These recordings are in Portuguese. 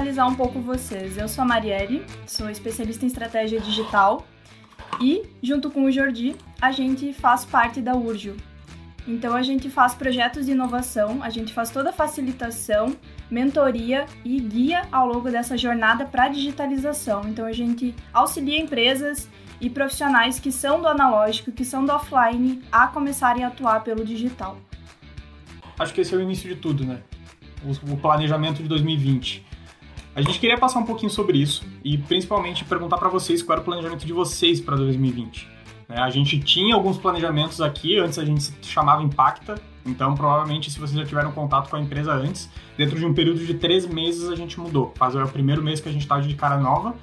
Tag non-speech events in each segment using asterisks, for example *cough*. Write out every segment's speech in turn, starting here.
contextualizar um pouco vocês. Eu sou a Marielle, sou especialista em estratégia digital e, junto com o Jordi, a gente faz parte da Urgio. Então, a gente faz projetos de inovação, a gente faz toda a facilitação, mentoria e guia ao longo dessa jornada para a digitalização. Então, a gente auxilia empresas e profissionais que são do analógico, que são do offline, a começarem a atuar pelo digital. Acho que esse é o início de tudo, né? O planejamento de 2020. A gente queria passar um pouquinho sobre isso e principalmente perguntar para vocês qual era o planejamento de vocês para 2020. Né? A gente tinha alguns planejamentos aqui, antes a gente se chamava Impacta, então provavelmente se vocês já tiveram contato com a empresa antes, dentro de um período de três meses a gente mudou. Faz é o primeiro mês que a gente está de cara nova,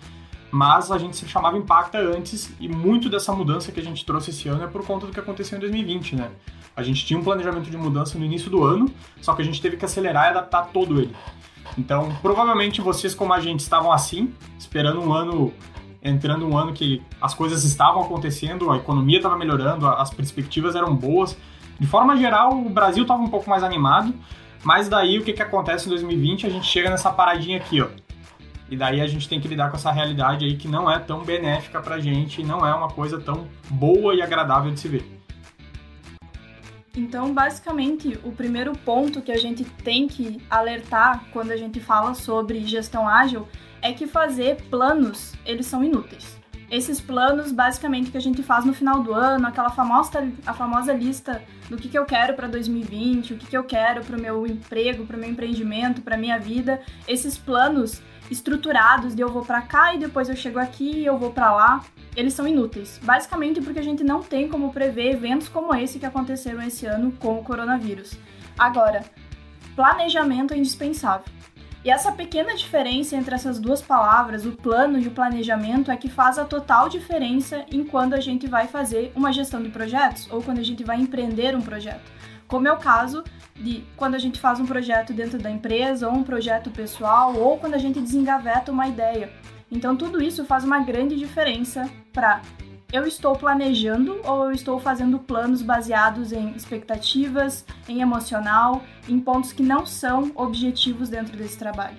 mas a gente se chamava Impacta antes e muito dessa mudança que a gente trouxe esse ano é por conta do que aconteceu em 2020, né? A gente tinha um planejamento de mudança no início do ano, só que a gente teve que acelerar e adaptar todo ele. Então, provavelmente vocês, como a gente, estavam assim, esperando um ano, entrando um ano que as coisas estavam acontecendo, a economia estava melhorando, as perspectivas eram boas. De forma geral, o Brasil estava um pouco mais animado, mas daí o que, que acontece em 2020? A gente chega nessa paradinha aqui, ó. E daí a gente tem que lidar com essa realidade aí que não é tão benéfica pra gente, não é uma coisa tão boa e agradável de se ver. Então, basicamente, o primeiro ponto que a gente tem que alertar quando a gente fala sobre gestão ágil é que fazer planos, eles são inúteis. Esses planos, basicamente, que a gente faz no final do ano, aquela famosa, a famosa lista do que, que eu quero para 2020, o que, que eu quero para o meu emprego, para o meu empreendimento, para minha vida, esses planos estruturados de eu vou para cá e depois eu chego aqui e eu vou para lá, eles são inúteis. Basicamente porque a gente não tem como prever eventos como esse que aconteceram esse ano com o coronavírus. Agora, planejamento é indispensável. E essa pequena diferença entre essas duas palavras, o plano e o planejamento, é que faz a total diferença em quando a gente vai fazer uma gestão de projetos ou quando a gente vai empreender um projeto. Como é o caso de quando a gente faz um projeto dentro da empresa, ou um projeto pessoal, ou quando a gente desengaveta uma ideia. Então, tudo isso faz uma grande diferença para eu estou planejando ou eu estou fazendo planos baseados em expectativas, em emocional, em pontos que não são objetivos dentro desse trabalho.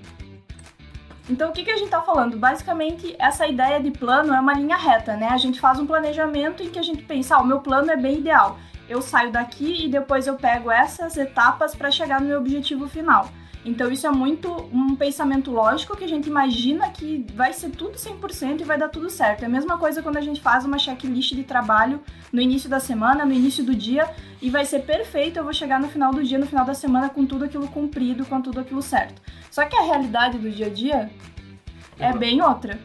Então, o que, que a gente está falando? Basicamente, essa ideia de plano é uma linha reta, né? A gente faz um planejamento em que a gente pensa, ah, o meu plano é bem ideal eu saio daqui e depois eu pego essas etapas para chegar no meu objetivo final. Então isso é muito um pensamento lógico que a gente imagina que vai ser tudo 100% e vai dar tudo certo. É a mesma coisa quando a gente faz uma checklist de trabalho no início da semana, no início do dia e vai ser perfeito, eu vou chegar no final do dia, no final da semana com tudo aquilo cumprido, com tudo aquilo certo. Só que a realidade do dia a dia é bem outra.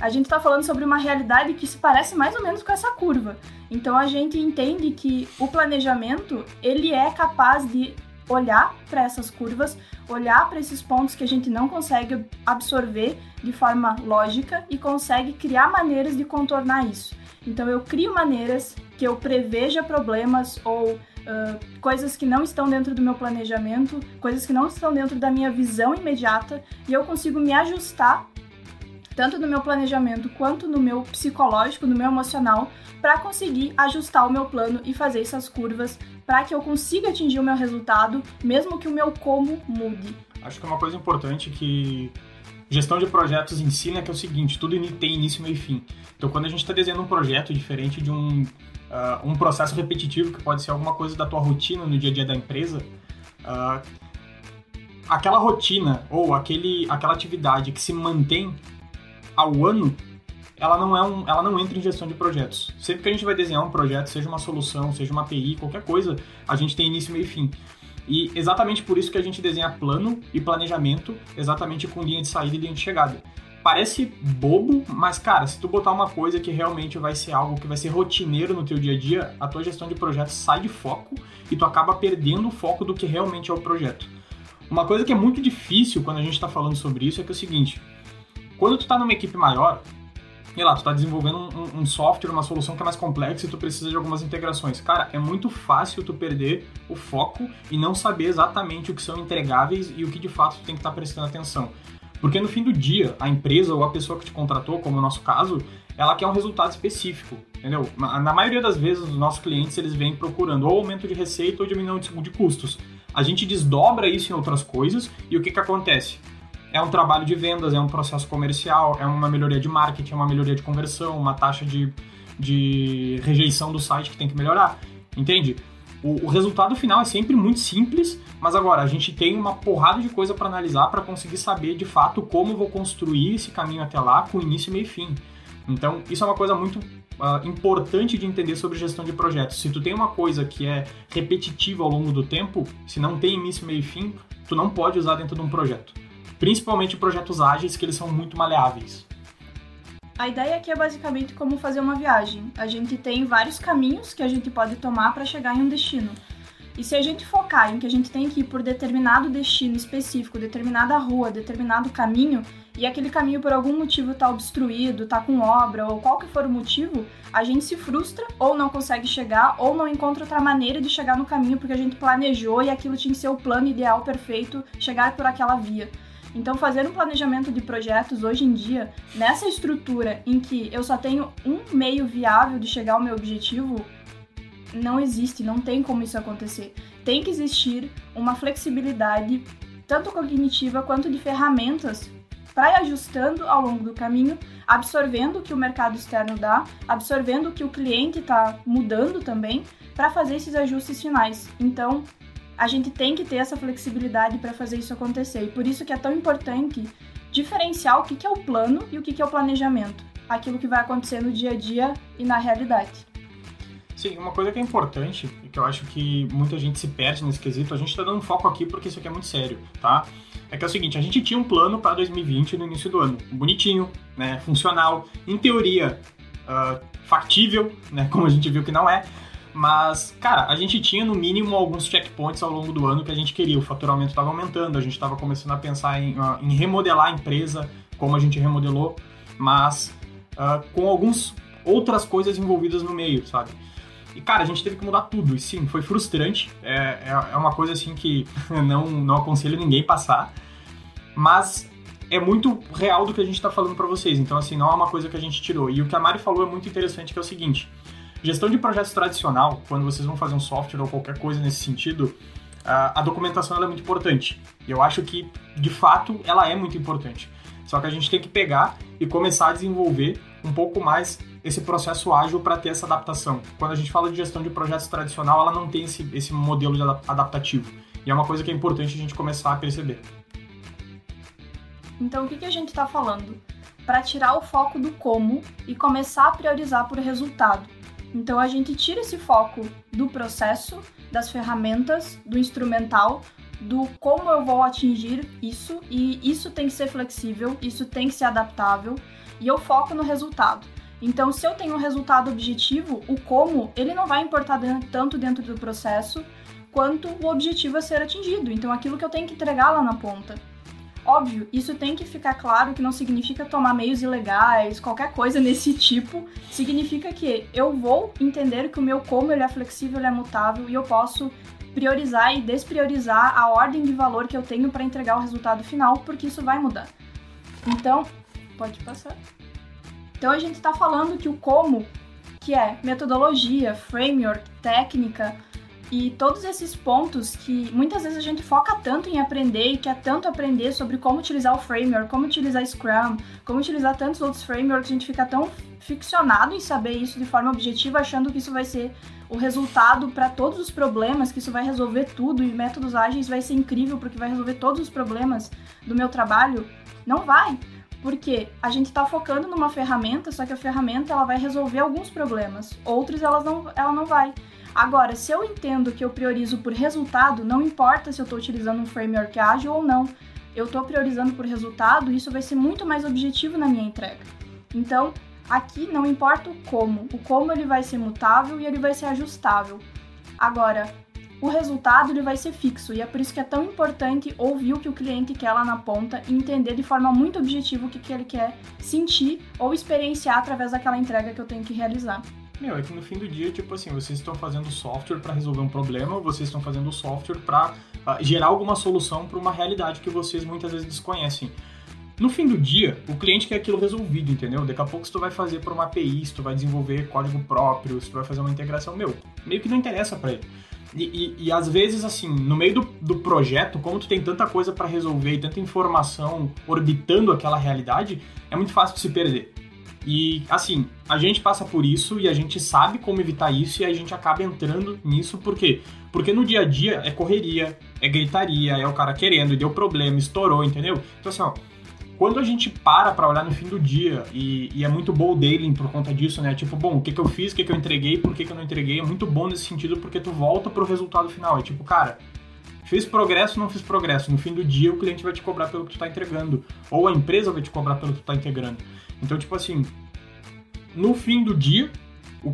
A gente está falando sobre uma realidade que se parece mais ou menos com essa curva. Então a gente entende que o planejamento ele é capaz de olhar para essas curvas, olhar para esses pontos que a gente não consegue absorver de forma lógica e consegue criar maneiras de contornar isso. Então eu crio maneiras que eu preveja problemas ou uh, coisas que não estão dentro do meu planejamento, coisas que não estão dentro da minha visão imediata e eu consigo me ajustar tanto no meu planejamento quanto no meu psicológico, no meu emocional, para conseguir ajustar o meu plano e fazer essas curvas para que eu consiga atingir o meu resultado, mesmo que o meu como mude. Acho que é uma coisa importante que gestão de projetos ensina que é o seguinte, tudo tem início, meio e fim. Então, quando a gente está desenhando um projeto diferente de um, uh, um processo repetitivo, que pode ser alguma coisa da tua rotina no dia a dia da empresa, uh, aquela rotina ou aquele, aquela atividade que se mantém ao ano, ela não, é um, ela não entra em gestão de projetos. Sempre que a gente vai desenhar um projeto, seja uma solução, seja uma API, qualquer coisa, a gente tem início, meio e fim. E exatamente por isso que a gente desenha plano e planejamento, exatamente com linha de saída e linha de chegada. Parece bobo, mas cara, se tu botar uma coisa que realmente vai ser algo que vai ser rotineiro no teu dia a dia, a tua gestão de projetos sai de foco e tu acaba perdendo o foco do que realmente é o projeto. Uma coisa que é muito difícil quando a gente está falando sobre isso é que é o seguinte: quando tu tá numa equipe maior, sei lá, tu tá desenvolvendo um, um, software, uma solução que é mais complexa e tu precisa de algumas integrações. Cara, é muito fácil tu perder o foco e não saber exatamente o que são entregáveis e o que de fato tu tem que estar tá prestando atenção. Porque no fim do dia, a empresa ou a pessoa que te contratou, como no nosso caso, ela quer um resultado específico, entendeu? Na maioria das vezes, os nossos clientes, eles vêm procurando ou aumento de receita ou diminuição de custos. A gente desdobra isso em outras coisas e o que que acontece? É um trabalho de vendas, é um processo comercial, é uma melhoria de marketing, é uma melhoria de conversão, uma taxa de, de rejeição do site que tem que melhorar. Entende? O, o resultado final é sempre muito simples, mas agora a gente tem uma porrada de coisa para analisar para conseguir saber de fato como vou construir esse caminho até lá com início, meio e fim. Então, isso é uma coisa muito uh, importante de entender sobre gestão de projetos. Se tu tem uma coisa que é repetitiva ao longo do tempo, se não tem início, meio e fim, tu não pode usar dentro de um projeto. Principalmente projetos ágeis, que eles são muito maleáveis. A ideia aqui é basicamente como fazer uma viagem. A gente tem vários caminhos que a gente pode tomar para chegar em um destino. E se a gente focar em que a gente tem que ir por determinado destino específico, determinada rua, determinado caminho, e aquele caminho por algum motivo tá obstruído, tá com obra, ou qual que for o motivo, a gente se frustra ou não consegue chegar, ou não encontra outra maneira de chegar no caminho porque a gente planejou e aquilo tinha que ser o plano ideal perfeito, chegar por aquela via. Então, fazer um planejamento de projetos hoje em dia, nessa estrutura em que eu só tenho um meio viável de chegar ao meu objetivo, não existe, não tem como isso acontecer. Tem que existir uma flexibilidade, tanto cognitiva quanto de ferramentas, para ir ajustando ao longo do caminho, absorvendo o que o mercado externo dá, absorvendo o que o cliente está mudando também, para fazer esses ajustes finais. Então, a gente tem que ter essa flexibilidade para fazer isso acontecer. E por isso que é tão importante diferenciar o que é o plano e o que é o planejamento. Aquilo que vai acontecer no dia a dia e na realidade. Sim, uma coisa que é importante e que eu acho que muita gente se perde nesse quesito, a gente está dando foco aqui porque isso aqui é muito sério, tá? É que é o seguinte, a gente tinha um plano para 2020 no início do ano, bonitinho, né, funcional, em teoria uh, factível, né, como a gente viu que não é, mas, cara, a gente tinha no mínimo alguns checkpoints ao longo do ano que a gente queria. O faturamento estava aumentando, a gente estava começando a pensar em, uh, em, remodelar a empresa, como a gente remodelou, mas uh, com algumas outras coisas envolvidas no meio, sabe? E, cara, a gente teve que mudar tudo. E sim, foi frustrante. É, é, é uma coisa assim que *laughs* não, não aconselho ninguém passar. Mas é muito real do que a gente está falando para vocês. Então, assim, não é uma coisa que a gente tirou. E o que a Mari falou é muito interessante, que é o seguinte. Gestão de projetos tradicional, quando vocês vão fazer um software ou qualquer coisa nesse sentido, a documentação é muito importante. E eu acho que, de fato, ela é muito importante. Só que a gente tem que pegar e começar a desenvolver um pouco mais esse processo ágil para ter essa adaptação. Quando a gente fala de gestão de projetos tradicional, ela não tem esse, esse modelo de adaptativo. E é uma coisa que é importante a gente começar a perceber. Então, o que, que a gente está falando? Para tirar o foco do como e começar a priorizar por resultado. Então, a gente tira esse foco do processo, das ferramentas, do instrumental, do como eu vou atingir isso, e isso tem que ser flexível, isso tem que ser adaptável, e eu foco no resultado. Então, se eu tenho um resultado objetivo, o como, ele não vai importar dentro, tanto dentro do processo quanto o objetivo a ser atingido. Então, aquilo que eu tenho que entregar lá na ponta. Óbvio, isso tem que ficar claro que não significa tomar meios ilegais, qualquer coisa *laughs* nesse tipo. Significa que eu vou entender que o meu como ele é flexível, ele é mutável e eu posso priorizar e despriorizar a ordem de valor que eu tenho para entregar o resultado final, porque isso vai mudar. Então, pode passar. Então a gente está falando que o como, que é metodologia, framework, técnica e todos esses pontos que muitas vezes a gente foca tanto em aprender e quer tanto aprender sobre como utilizar o framework, como utilizar Scrum, como utilizar tantos outros frameworks, a gente fica tão ficcionado em saber isso de forma objetiva, achando que isso vai ser o resultado para todos os problemas, que isso vai resolver tudo e métodos ágeis vai ser incrível porque vai resolver todos os problemas do meu trabalho. Não vai. Porque a gente está focando numa ferramenta, só que a ferramenta ela vai resolver alguns problemas, outros elas não, ela não vai. Agora, se eu entendo que eu priorizo por resultado, não importa se eu estou utilizando um framework ágil ou não, eu estou priorizando por resultado, isso vai ser muito mais objetivo na minha entrega. Então, aqui não importa o como, o como ele vai ser mutável e ele vai ser ajustável. Agora, o resultado ele vai ser fixo e é por isso que é tão importante ouvir o que o cliente quer lá na ponta e entender de forma muito objetiva o que, que ele quer sentir ou experienciar através daquela entrega que eu tenho que realizar. Meu, é que no fim do dia, tipo assim, vocês estão fazendo software para resolver um problema, vocês estão fazendo software para uh, ah, gerar alguma solução para uma realidade que vocês muitas vezes desconhecem. No fim do dia, o cliente quer aquilo resolvido, entendeu? Daqui a pouco se tu vai fazer por uma API, se tu vai desenvolver código próprio, se tu vai fazer uma integração, meu, meio que não interessa para ele. E, e, e, às vezes, assim, no meio do, do projeto, como tu tem tanta coisa para resolver e tanta informação orbitando aquela realidade, é muito fácil de se perder. E, assim, a gente passa por isso e a gente sabe como evitar isso e a gente acaba entrando nisso, por quê? Porque no dia a dia é correria, é gritaria, é o cara querendo, deu problema, estourou, entendeu? Então, assim, ó, quando a gente para pra olhar no fim do dia, e, e é muito bom o daily por conta disso, né? Tipo, bom, o que, que eu fiz, o que, que eu entreguei, por que, que eu não entreguei, é muito bom nesse sentido porque tu volta pro resultado final. É tipo, cara, Fiz progresso, não fiz progresso. No fim do dia, o cliente vai te cobrar pelo que tu está entregando. Ou a empresa vai te cobrar pelo que tu está integrando. Então, tipo assim, no fim do dia,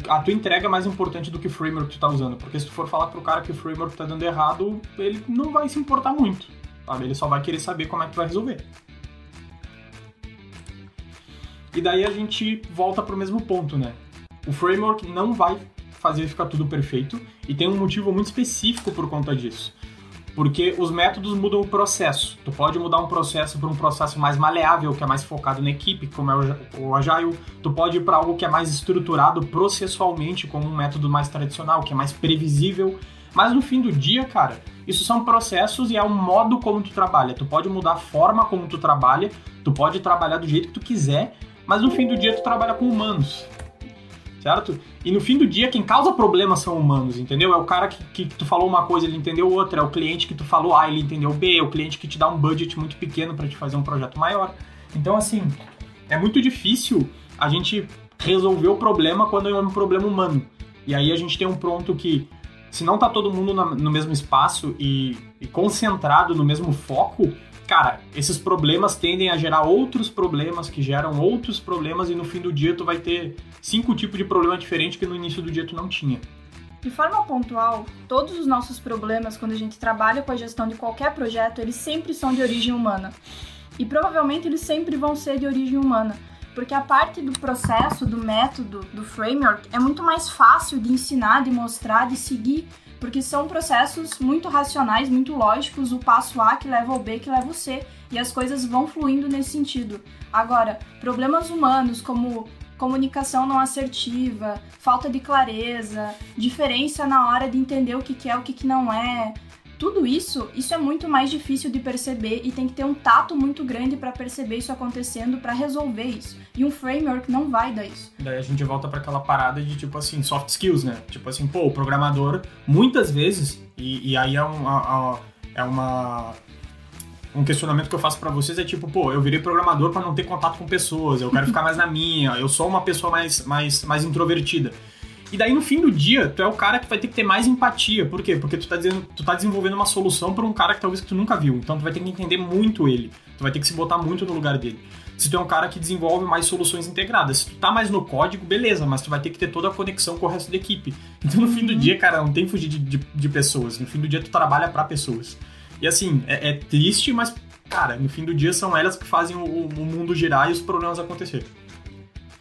a tua entrega é mais importante do que o framework que tu tá usando. Porque se tu for falar pro cara que o framework tá dando errado, ele não vai se importar muito. Sabe? Ele só vai querer saber como é que tu vai resolver. E daí a gente volta pro mesmo ponto, né? O framework não vai fazer ficar tudo perfeito e tem um motivo muito específico por conta disso porque os métodos mudam o processo. Tu pode mudar um processo para um processo mais maleável, que é mais focado na equipe, como é o Agile. Tu pode ir para algo que é mais estruturado processualmente, como um método mais tradicional, que é mais previsível. Mas no fim do dia, cara, isso são processos e é o modo como tu trabalha. Tu pode mudar a forma como tu trabalha, tu pode trabalhar do jeito que tu quiser, mas no fim do dia tu trabalha com humanos certo? E no fim do dia, quem causa problemas são humanos, entendeu? É o cara que, que, tu falou uma coisa, ele entendeu outra, é o cliente que tu falou A, ele entendeu B, é o cliente que te dá um budget muito pequeno para te fazer um projeto maior. Então, assim, é muito difícil a gente resolver o problema quando é um problema humano. E aí a gente tem um pronto que, se não tá todo mundo no mesmo espaço e, e concentrado no mesmo foco, cara, esses problemas tendem a gerar outros problemas que geram outros problemas e no fim do dia tu vai ter cinco tipos de problema diferentes que no início do dia tu não tinha. De forma pontual, todos os nossos problemas quando a gente trabalha com a gestão de qualquer projeto, eles sempre são de origem humana. E provavelmente eles sempre vão ser de origem humana, porque a parte do processo, do método, do framework é muito mais fácil de ensinar, de mostrar, de seguir porque são processos muito racionais, muito lógicos, o passo A que leva ao B que leva ao C, e as coisas vão fluindo nesse sentido. Agora, problemas humanos como comunicação não assertiva, falta de clareza, diferença na hora de entender o que é o que não é, tudo isso, isso é muito mais difícil de perceber e tem que ter um tato muito grande para perceber isso acontecendo, para resolver isso. E um framework não vai dar isso. Daí a gente volta para aquela parada de tipo assim, soft skills, né? Tipo assim, pô, o programador muitas vezes, e, e aí é, um, é uma um questionamento que eu faço para vocês é tipo, pô, eu virei programador para não ter contato com pessoas, eu quero ficar mais na minha, eu sou uma pessoa mais, mais, mais introvertida. E daí no fim do dia, tu é o cara que vai ter que ter mais empatia. Por quê? Porque tu tá, dizendo, tu tá desenvolvendo uma solução para um cara que talvez que tu nunca viu. Então tu vai ter que entender muito ele. Tu vai ter que se botar muito no lugar dele. Se tu é um cara que desenvolve mais soluções integradas, se tu tá mais no código, beleza, mas tu vai ter que ter toda a conexão com o resto da equipe. *laughs* Então no fim do uhum. dia, cara, não tem que fugir de, de, de pessoas. No fim do dia tu trabalha para pessoas. E assim, é, é, triste, mas, cara, no fim do dia são elas que fazem o, o mundo girar e os problemas acontecer.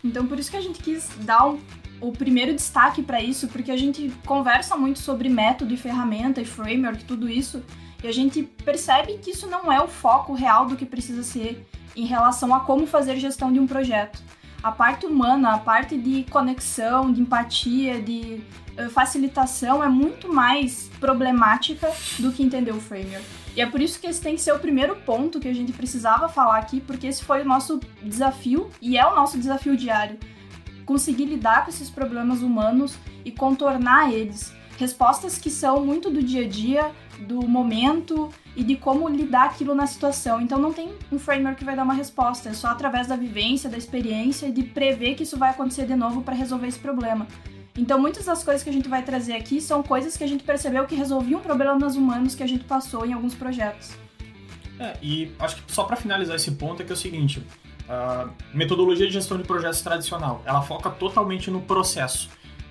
Então por isso que a gente quis dar um o primeiro destaque para isso, porque a gente conversa muito sobre método e ferramenta e framework, tudo isso, e a gente percebe que isso não é o foco real do que precisa ser em relação a como fazer gestão de um projeto. A parte humana, a parte de conexão, de empatia, de eh, facilitação é muito mais problemática do que entender o framework. E é por isso que esse tem que ser o primeiro ponto que a gente precisava falar aqui, porque esse foi o nosso desafio e é o nosso desafio diário conseguir lidar com esses problemas humanos e contornar eles. Respostas que são muito do dia a dia, do momento e de como lidar aquilo na situação. Então não tem um framework que vai dar uma resposta, é só através da vivência, da experiência e de prever que isso vai acontecer de novo para resolver esse problema. Então muitas das coisas que a gente vai trazer aqui são coisas que a gente percebeu que resolviam problemas humanos que a gente passou em alguns projetos. É, e acho que só para finalizar esse ponto é que é o seguinte, a metodologia de gestão de projetos tradicional, ela foca totalmente no processo.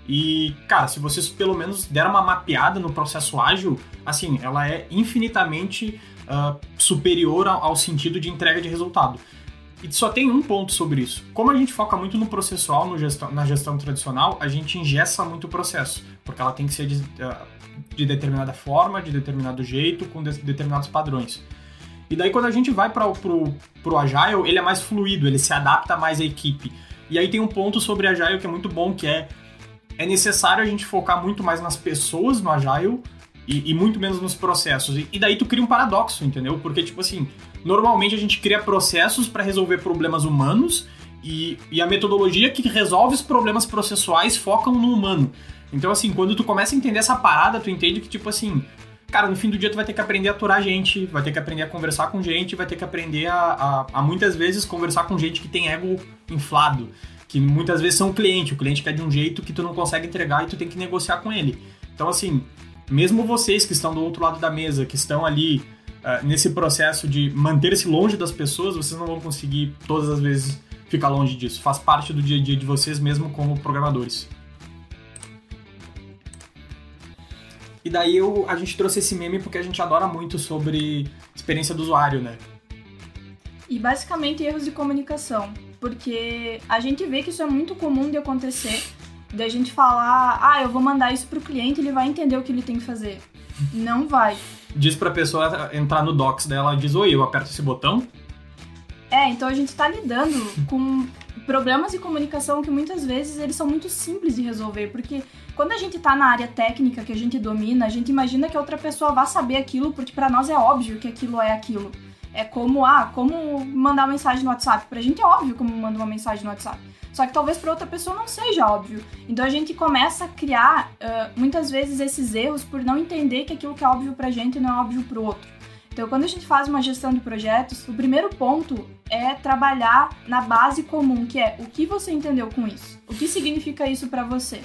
E, cara, se vocês pelo menos deram uma mapeada no processo ágil, assim, ela é infinitamente uh, superior ao, sentido de entrega de resultado. E só tem um ponto sobre isso. Como a gente foca muito no processual, no gestão, na gestão tradicional, a gente ingessa muito o processo, porque ela tem que ser de, uh, de determinada forma, de determinado jeito, com de, determinados padrões. E daí quando a gente vai para pro, pro Agile, ele é mais fluido, ele se adapta mais à equipe. E aí tem um ponto sobre Agile que é muito bom, que é é necessário a gente focar muito mais nas pessoas no Agile e, e muito menos nos processos. E, e, daí tu cria um paradoxo, entendeu? Porque, tipo assim, normalmente a gente cria processos para resolver problemas humanos e, e a metodologia que resolve os problemas processuais focam no humano. Então, assim, quando tu começa a entender essa parada, tu entende que, tipo assim, cara, no fim do dia tu vai ter que aprender a aturar gente, vai ter que aprender a conversar com gente, vai ter que aprender a, a, a muitas vezes conversar com gente que tem ego inflado, que muitas vezes são cliente, o cliente quer de um jeito que tu não consegue entregar e tu tem que negociar com ele. Então, assim, mesmo vocês que estão do outro lado da mesa, que estão ali uh, nesse processo de manter-se longe das pessoas, vocês não vão conseguir todas as vezes ficar longe disso. Faz parte do dia a dia de vocês mesmo como programadores. E daí eu, a gente trouxe esse meme porque a gente adora muito sobre experiência do usuário, né? E basicamente erros de comunicação, porque a gente vê que isso é muito comum de acontecer da gente falar, ah, eu vou mandar isso pro cliente, ele vai entender o que ele tem que fazer. Não vai. Diz pra pessoa entrar no docs dela, diz, oi, eu aperto esse botão. É, então a gente tá lidando com problemas de comunicação que muitas vezes eles são muito simples de resolver, porque quando a gente tá na área técnica que a gente domina, a gente imagina que outra pessoa vá saber aquilo, porque para nós é óbvio que aquilo é aquilo. É como, ah, como mandar uma mensagem no WhatsApp. Pra gente é óbvio como mandar uma mensagem no WhatsApp. Só que talvez para outra pessoa não seja óbvio. Então a gente começa a criar uh, muitas vezes esses erros por não entender que aquilo que é óbvio pra gente não é óbvio pro outro. Então, quando a gente faz uma gestão de projetos, o primeiro ponto é trabalhar na base comum, que é o que você entendeu com isso, o que significa isso para você.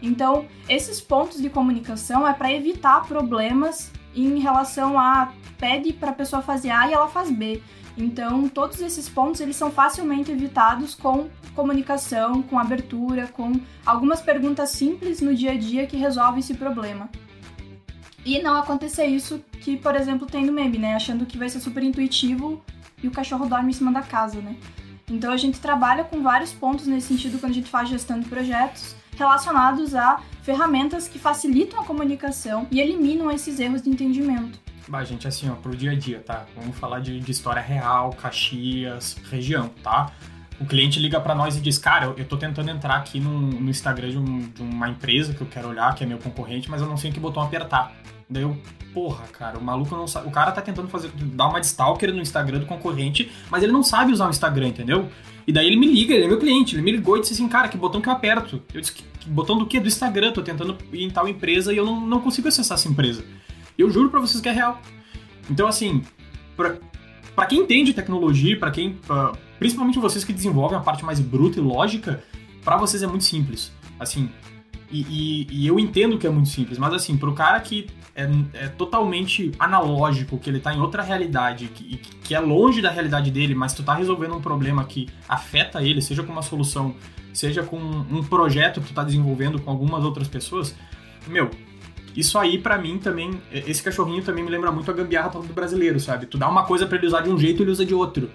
Então, esses pontos de comunicação é para evitar problemas em relação a pede para a pessoa fazer A e ela faz B. Então, todos esses pontos eles são facilmente evitados com comunicação, com abertura, com algumas perguntas simples no dia a dia que resolvem esse problema. E não acontecer isso que, por exemplo, tem no meme, né? Achando que vai ser super intuitivo e o cachorro dorme em cima da casa, né? Então a gente trabalha com vários pontos nesse sentido quando a gente faz gestão de projetos relacionados a ferramentas que facilitam a comunicação e eliminam esses erros de entendimento. Bah, gente, assim, ó, pro dia a dia, tá? Vamos falar de, de história real, Caxias, região, tá? O cliente liga para nós e diz, cara, eu, eu tô tentando entrar aqui no, no Instagram de, um, de, uma empresa que eu quero olhar, que é meu concorrente, mas eu não sei em que botão apertar. Daí eu, porra, cara, o maluco não sabe. O cara tá tentando fazer, dar uma de stalker no Instagram do concorrente, mas ele não sabe usar o Instagram, entendeu? E daí ele me liga, ele é meu cliente, ele me ligou e disse assim, cara, que botão que eu aperto? Eu disse, que, botão do quê? Do Instagram, tô tentando ir em tal empresa e eu não, não consigo acessar essa empresa. Eu juro para vocês que é real. Então, assim, para quem entende tecnologia, para quem. Pra, principalmente vocês que desenvolvem a parte mais bruta e lógica, para vocês é muito simples. Assim, e, e, e, eu entendo que é muito simples, mas assim, pro cara que é, é totalmente analógico, que ele tá em outra realidade, que, que é longe da realidade dele, mas tu tá resolvendo um problema que afeta ele, seja com uma solução, seja com um projeto que tu tá desenvolvendo com algumas outras pessoas, meu, isso aí, para mim, também, esse cachorrinho também me lembra muito a gambiarra do brasileiro, sabe? Tu dá uma coisa para ele usar de um jeito, ele usa de outro.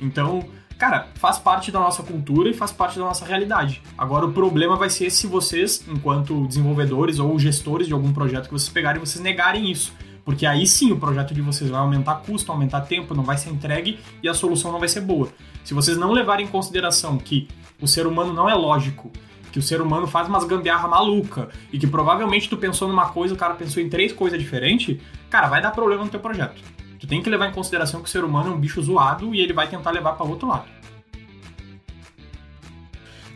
Então, cara, faz parte da nossa cultura e faz parte da nossa realidade. Agora, o problema vai ser se vocês, enquanto desenvolvedores ou gestores de algum projeto que vocês pegarem, vocês negarem isso. Porque aí sim o projeto de vocês vai aumentar custo, aumentar tempo, não vai ser entregue e a solução não vai ser boa. Se vocês não levarem em consideração que o ser humano não é lógico que o ser humano faz umas gambiarra maluca e que provavelmente tu pensou numa coisa, o cara pensou em três coisas diferentes, cara, vai dar problema no teu projeto. Tu tem que levar em consideração que o ser humano é um bicho zoado e ele vai tentar levar para outro lado.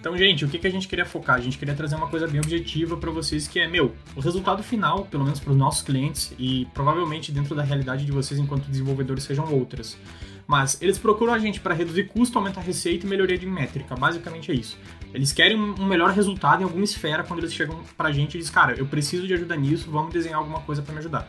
Então, gente, o que, que a gente queria focar? A gente queria trazer uma coisa bem objetiva para vocês, que é, meu, o resultado final, pelo menos para os nossos clientes e provavelmente dentro da realidade de vocês enquanto desenvolvedores sejam outras. Mas eles procuram a gente para reduzir custo, aumentar receita e melhoria de métrica. Basicamente é isso. Eles querem um melhor resultado em alguma esfera quando eles chegam pra gente e dizem, cara, eu preciso de ajuda nisso, vamos desenhar alguma coisa para me ajudar.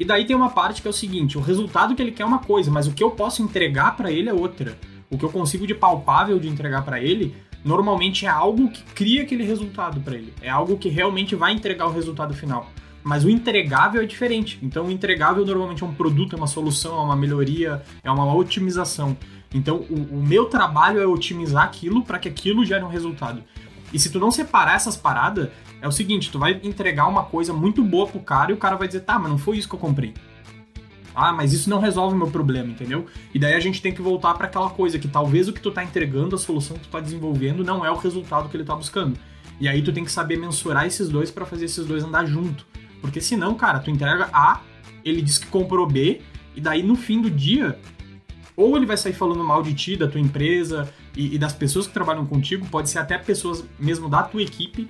E daí tem uma parte que é o seguinte, o resultado que ele quer é uma coisa, mas o que eu posso entregar para ele é outra. O que eu consigo de palpável de entregar para ele, normalmente é algo que cria aquele resultado para ele. É algo que realmente vai entregar o resultado final. Mas o entregável é diferente. Então, o entregável normalmente é um produto, é uma solução, é uma melhoria, é uma otimização. Então, o, o meu trabalho é otimizar aquilo para que aquilo gere um resultado. E se tu não separar essas paradas, é o seguinte, tu vai entregar uma coisa muito boa pro cara e o cara vai dizer, tá, mas não foi isso que eu comprei. Ah, mas isso não resolve o meu problema, entendeu? E daí a gente tem que voltar para aquela coisa que talvez o que tu tá entregando, a solução que tu tá desenvolvendo, não é o resultado que ele tá buscando. E aí tu tem que saber mensurar esses dois para fazer esses dois andar junto. Porque senão, cara, tu entrega A, ele diz que comprou B, e daí no fim do dia, ou ele vai sair falando mal de ti, da tua empresa e, e das pessoas que trabalham contigo, pode ser até pessoas mesmo da tua equipe,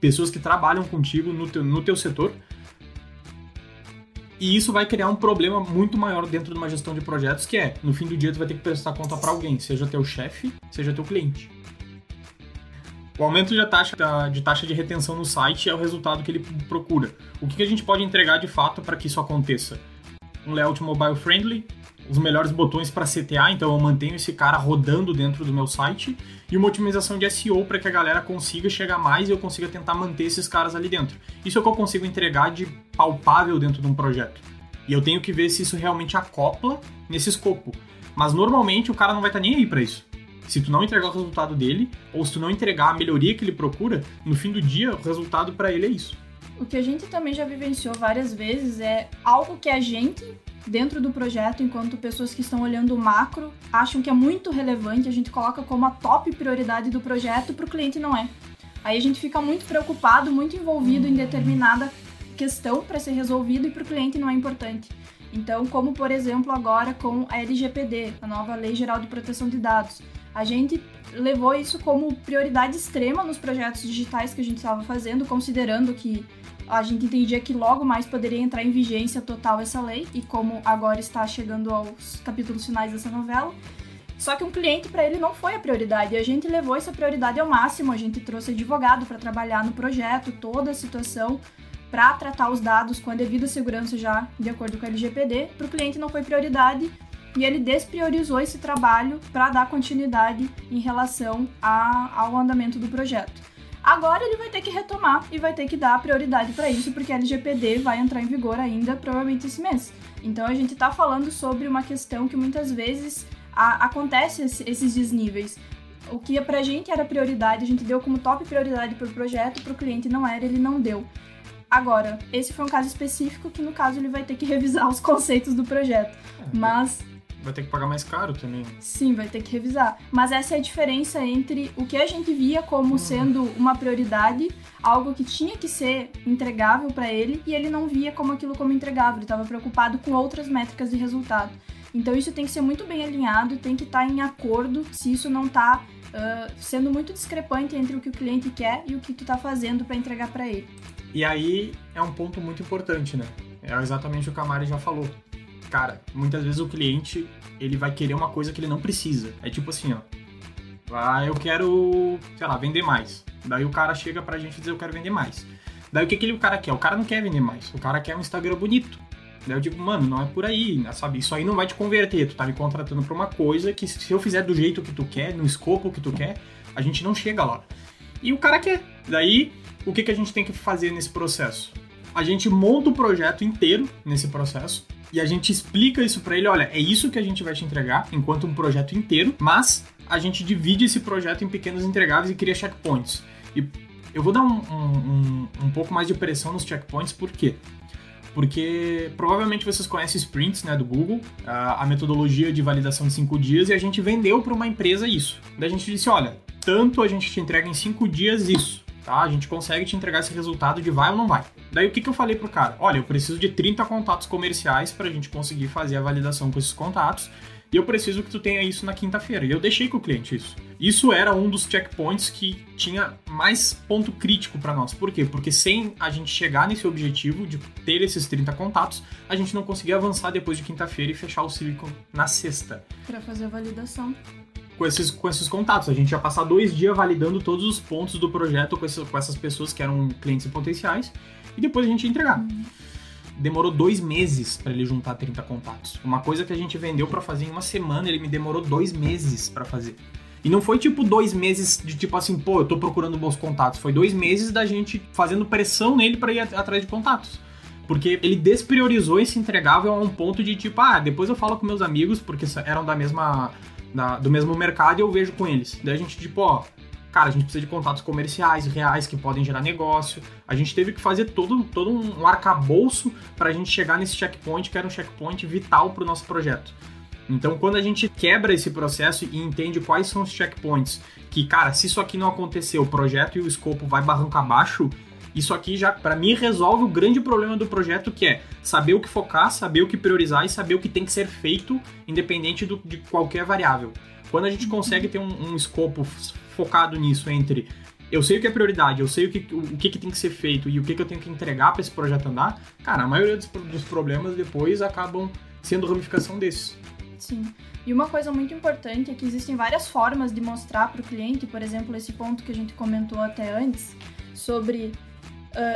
pessoas que trabalham contigo no teu, no teu setor. E isso vai criar um problema muito maior dentro de uma gestão de projetos, que é, no fim do dia, tu vai ter que prestar conta para alguém, seja teu chefe, seja teu cliente. O aumento de taxa, de taxa de retenção no site é o resultado que ele procura. O que a gente pode entregar de fato para que isso aconteça? Um layout mobile friendly, os melhores botões para CTA, então eu mantenho esse cara rodando dentro do meu site, e uma otimização de SEO para que a galera consiga chegar mais e eu consiga tentar manter esses caras ali dentro. Isso é o que eu consigo entregar de palpável dentro de um projeto. E eu tenho que ver se isso realmente acopla nesse escopo. Mas normalmente o cara não vai estar tá nem aí para isso. Se tu não entregar o resultado dele, ou se tu não entregar a melhoria que ele procura, no fim do dia o resultado para ele é isso. O que a gente também já vivenciou várias vezes é algo que a gente dentro do projeto, enquanto pessoas que estão olhando o macro acham que é muito relevante, a gente coloca como a top prioridade do projeto, para o cliente não é. Aí a gente fica muito preocupado, muito envolvido em determinada questão para ser resolvido e para o cliente não é importante. Então, como por exemplo agora com a LGPD, a nova Lei Geral de Proteção de Dados, a gente levou isso como prioridade extrema nos projetos digitais que a gente estava fazendo, considerando que a gente entendia que logo mais poderia entrar em vigência total essa lei, e como agora está chegando aos capítulos finais dessa novela. Só que um cliente para ele não foi a prioridade, e a gente levou essa prioridade ao máximo, a gente trouxe advogado para trabalhar no projeto, toda a situação, para tratar os dados com a devida segurança já de acordo com a LGPD. Para o cliente não foi prioridade, e ele despriorizou esse trabalho para dar continuidade em relação a, ao andamento do projeto. Agora ele vai ter que retomar e vai ter que dar prioridade para isso, porque a LGPD vai entrar em vigor ainda provavelmente esse mês. Então a gente está falando sobre uma questão que muitas vezes a, acontece esses desníveis. O que pra gente era prioridade, a gente deu como top prioridade para o projeto, para o cliente não era, ele não deu. Agora, esse foi um caso específico que no caso ele vai ter que *laughs* revisar os conceitos do projeto. É, Mas vai ter que pagar mais caro também. Sim, vai ter que revisar. Mas essa é a diferença entre o que a gente via como uhum. sendo uma prioridade, algo que tinha que ser entregável para ele, e ele não via como aquilo como entregável, ele estava preocupado com outras métricas de resultado. Então isso tem que ser muito bem alinhado, tem que estar tá em acordo se isso não está uh, sendo muito discrepante entre o que o cliente quer e o que tu está fazendo para entregar para ele. E aí é um ponto muito importante, né? É exatamente o que a Mari já falou cara, muitas vezes o cliente ele vai querer uma coisa que ele não precisa. É tipo assim, ó. Ah, eu quero, sei lá, vender mais. Daí o cara chega pra gente dizer eu quero vender mais. Daí o que, que o cara quer? O cara não quer vender mais. O cara quer um Instagram bonito. Daí eu digo, mano, não é por aí, né, sabe? Isso aí não vai te converter. Tu tá me contratando pra uma coisa que se eu fizer do jeito que tu quer, no escopo que tu quer, a gente não chega lá. E o cara quer. Daí, o que, que a gente tem que fazer nesse processo? A gente monta o projeto inteiro nesse processo e a gente explica isso para ele, olha, é isso que a gente vai te entregar enquanto um projeto inteiro, mas a gente divide esse projeto em pequenos entregáveis e cria checkpoints. E eu vou dar um, um, um, pouco mais de pressão nos checkpoints, por quê? Porque provavelmente vocês conhecem sprints né, do Google, a, a metodologia de validação de 5 dias, e a gente vendeu para uma empresa isso. Daí a gente disse, olha, tanto a gente te entrega em 5 dias isso tá? A gente consegue te entregar esse resultado de vai ou não vai. Daí o que, que eu falei pro cara? Olha, eu preciso de 30 contatos comerciais para a gente conseguir fazer a validação com esses contatos. E eu preciso que tu tenha isso na quinta-feira. E eu deixei com o cliente isso. Isso era um dos checkpoints que tinha mais ponto crítico para nós. Por quê? Porque sem a gente chegar nesse objetivo de ter esses 30 contatos, a gente não conseguia avançar depois de quinta-feira e fechar o silicon na sexta. Para fazer a validação com esses, com esses contatos. A gente ia passar dois dias validando todos os pontos do projeto com, esse, com essas pessoas que eram clientes potenciais e depois a gente ia entregar. Demorou dois meses para ele juntar 30 contatos. Uma coisa que a gente vendeu para fazer em uma semana, ele me demorou dois meses para fazer. E não foi tipo dois meses de tipo assim, pô, eu tô procurando bons contatos. Foi dois meses da gente fazendo pressão nele para ir atrás de contatos. Porque ele despriorizou esse entregável a um ponto de tipo, ah, depois eu falo com meus amigos, porque eram da mesma do mesmo mercado e eu vejo com eles. Daí a gente, tipo, ó, cara, a gente precisa de contatos comerciais reais que podem gerar negócio. A gente teve que fazer todo, todo um arcabouço para a gente chegar nesse checkpoint, que era um checkpoint vital para o nosso projeto. Então, quando a gente quebra esse processo e entende quais são os checkpoints, que, cara, se isso aqui não acontecer, o projeto e o escopo vai barranco abaixo, isso aqui já, para mim, resolve o grande problema do projeto, que é saber o que focar, saber o que priorizar e saber o que tem que ser feito, independente do, de qualquer variável. Quando a gente consegue ter um, um escopo focado nisso entre eu sei o que é prioridade, eu sei o que, o que, que tem que ser feito e o que, que eu tenho que entregar para esse projeto andar, cara, a maioria dos, dos problemas depois acabam sendo ramificação desses. Sim. E uma coisa muito importante é que existem várias formas de mostrar para o cliente, por exemplo, esse ponto que a gente comentou até antes, sobre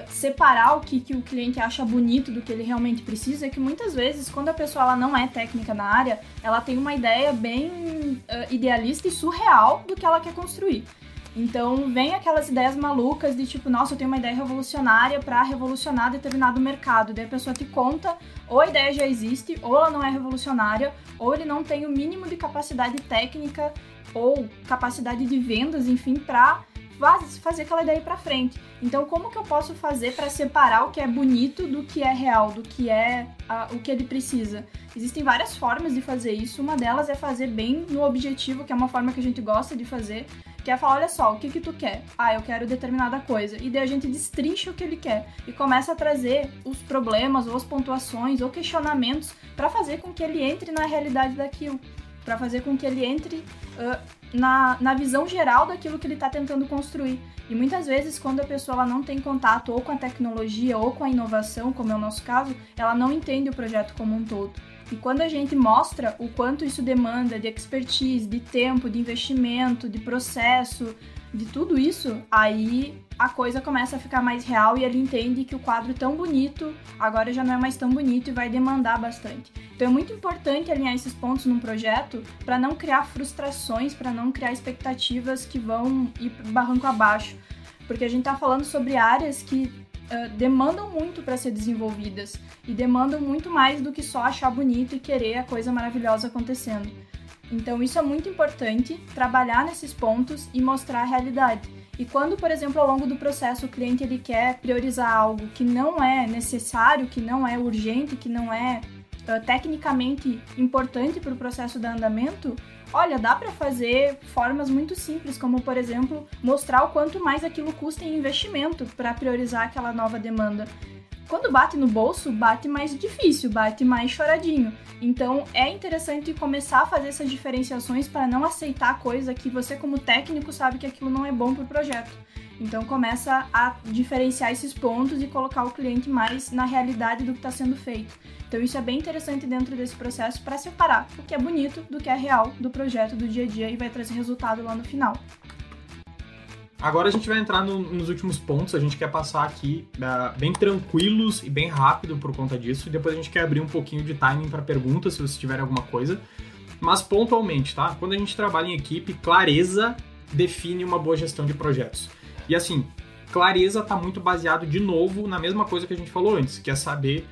separar o que, que o cliente acha bonito do que ele realmente precisa, é que muitas vezes, quando a pessoa ela não é técnica na área, ela tem uma ideia bem uh, idealista e surreal do que ela quer construir. Então, vem aquelas ideias malucas de tipo, nossa, eu tenho uma ideia revolucionária para revolucionar determinado mercado. Daí a pessoa te conta, ou a ideia já existe, ou ela não é revolucionária, ou ele não tem o mínimo de capacidade técnica ou capacidade de vendas, enfim, para fazer aquela ideia para frente. Então, como que eu posso fazer para separar o que é bonito do que é real, do que é o que ele precisa? Existem várias formas de fazer isso. Uma delas é fazer bem no objetivo, que é uma forma que a gente gosta de fazer, que é falar, olha só, o que que tu quer? Ah, eu quero determinada coisa. E daí a gente destrincha o que ele quer e começa a trazer os problemas ou as pontuações ou questionamentos para fazer com que ele entre na realidade daquilo, para fazer com que ele entre uh, na, na visão geral daquilo que ele está tentando construir. E muitas vezes, quando a pessoa ela não tem contato ou com a tecnologia ou com a inovação, como é o nosso caso, ela não entende o projeto como um todo. E quando a gente mostra o quanto isso demanda de expertise, de tempo, de investimento, de processo, de tudo isso, aí a coisa começa a ficar mais real e ele entende que o quadro tão bonito agora já não é mais tão bonito e vai demandar bastante. Então é muito importante alinhar esses pontos num projeto para não criar frustrações, para não criar expectativas que vão ir barranco abaixo, porque a gente está falando sobre áreas que uh, demandam muito para ser desenvolvidas e demandam muito mais do que só achar bonito e querer a coisa maravilhosa acontecendo. Então isso é muito importante, trabalhar nesses pontos e mostrar a realidade. E quando, por exemplo, ao longo do processo o cliente ele quer priorizar algo que não é necessário, que não é urgente, que não é uh, tecnicamente importante para o processo de andamento, olha, dá para fazer formas muito simples, como por exemplo, mostrar o quanto mais aquilo custa em investimento para priorizar aquela nova demanda. Quando bate no bolso, bate mais difícil, bate mais choradinho. Então é interessante começar a fazer essas diferenciações para não aceitar coisa que você, como técnico, sabe que aquilo não é bom para o projeto. Então começa a diferenciar esses pontos e colocar o cliente mais na realidade do que está sendo feito. Então isso é bem interessante dentro desse processo para separar o que é bonito do que é real do projeto do dia a dia e vai trazer resultado lá no final. Agora a gente vai entrar no, nos últimos pontos, a gente quer passar aqui uh, bem tranquilos e bem rápido por conta disso, e depois a gente quer abrir um pouquinho de timing para perguntas, se você tiver alguma coisa. Mas pontualmente, tá? Quando a gente trabalha em equipe, clareza define uma boa gestão de projetos. E assim, clareza está muito baseado de novo na mesma coisa que a gente falou antes, que é saber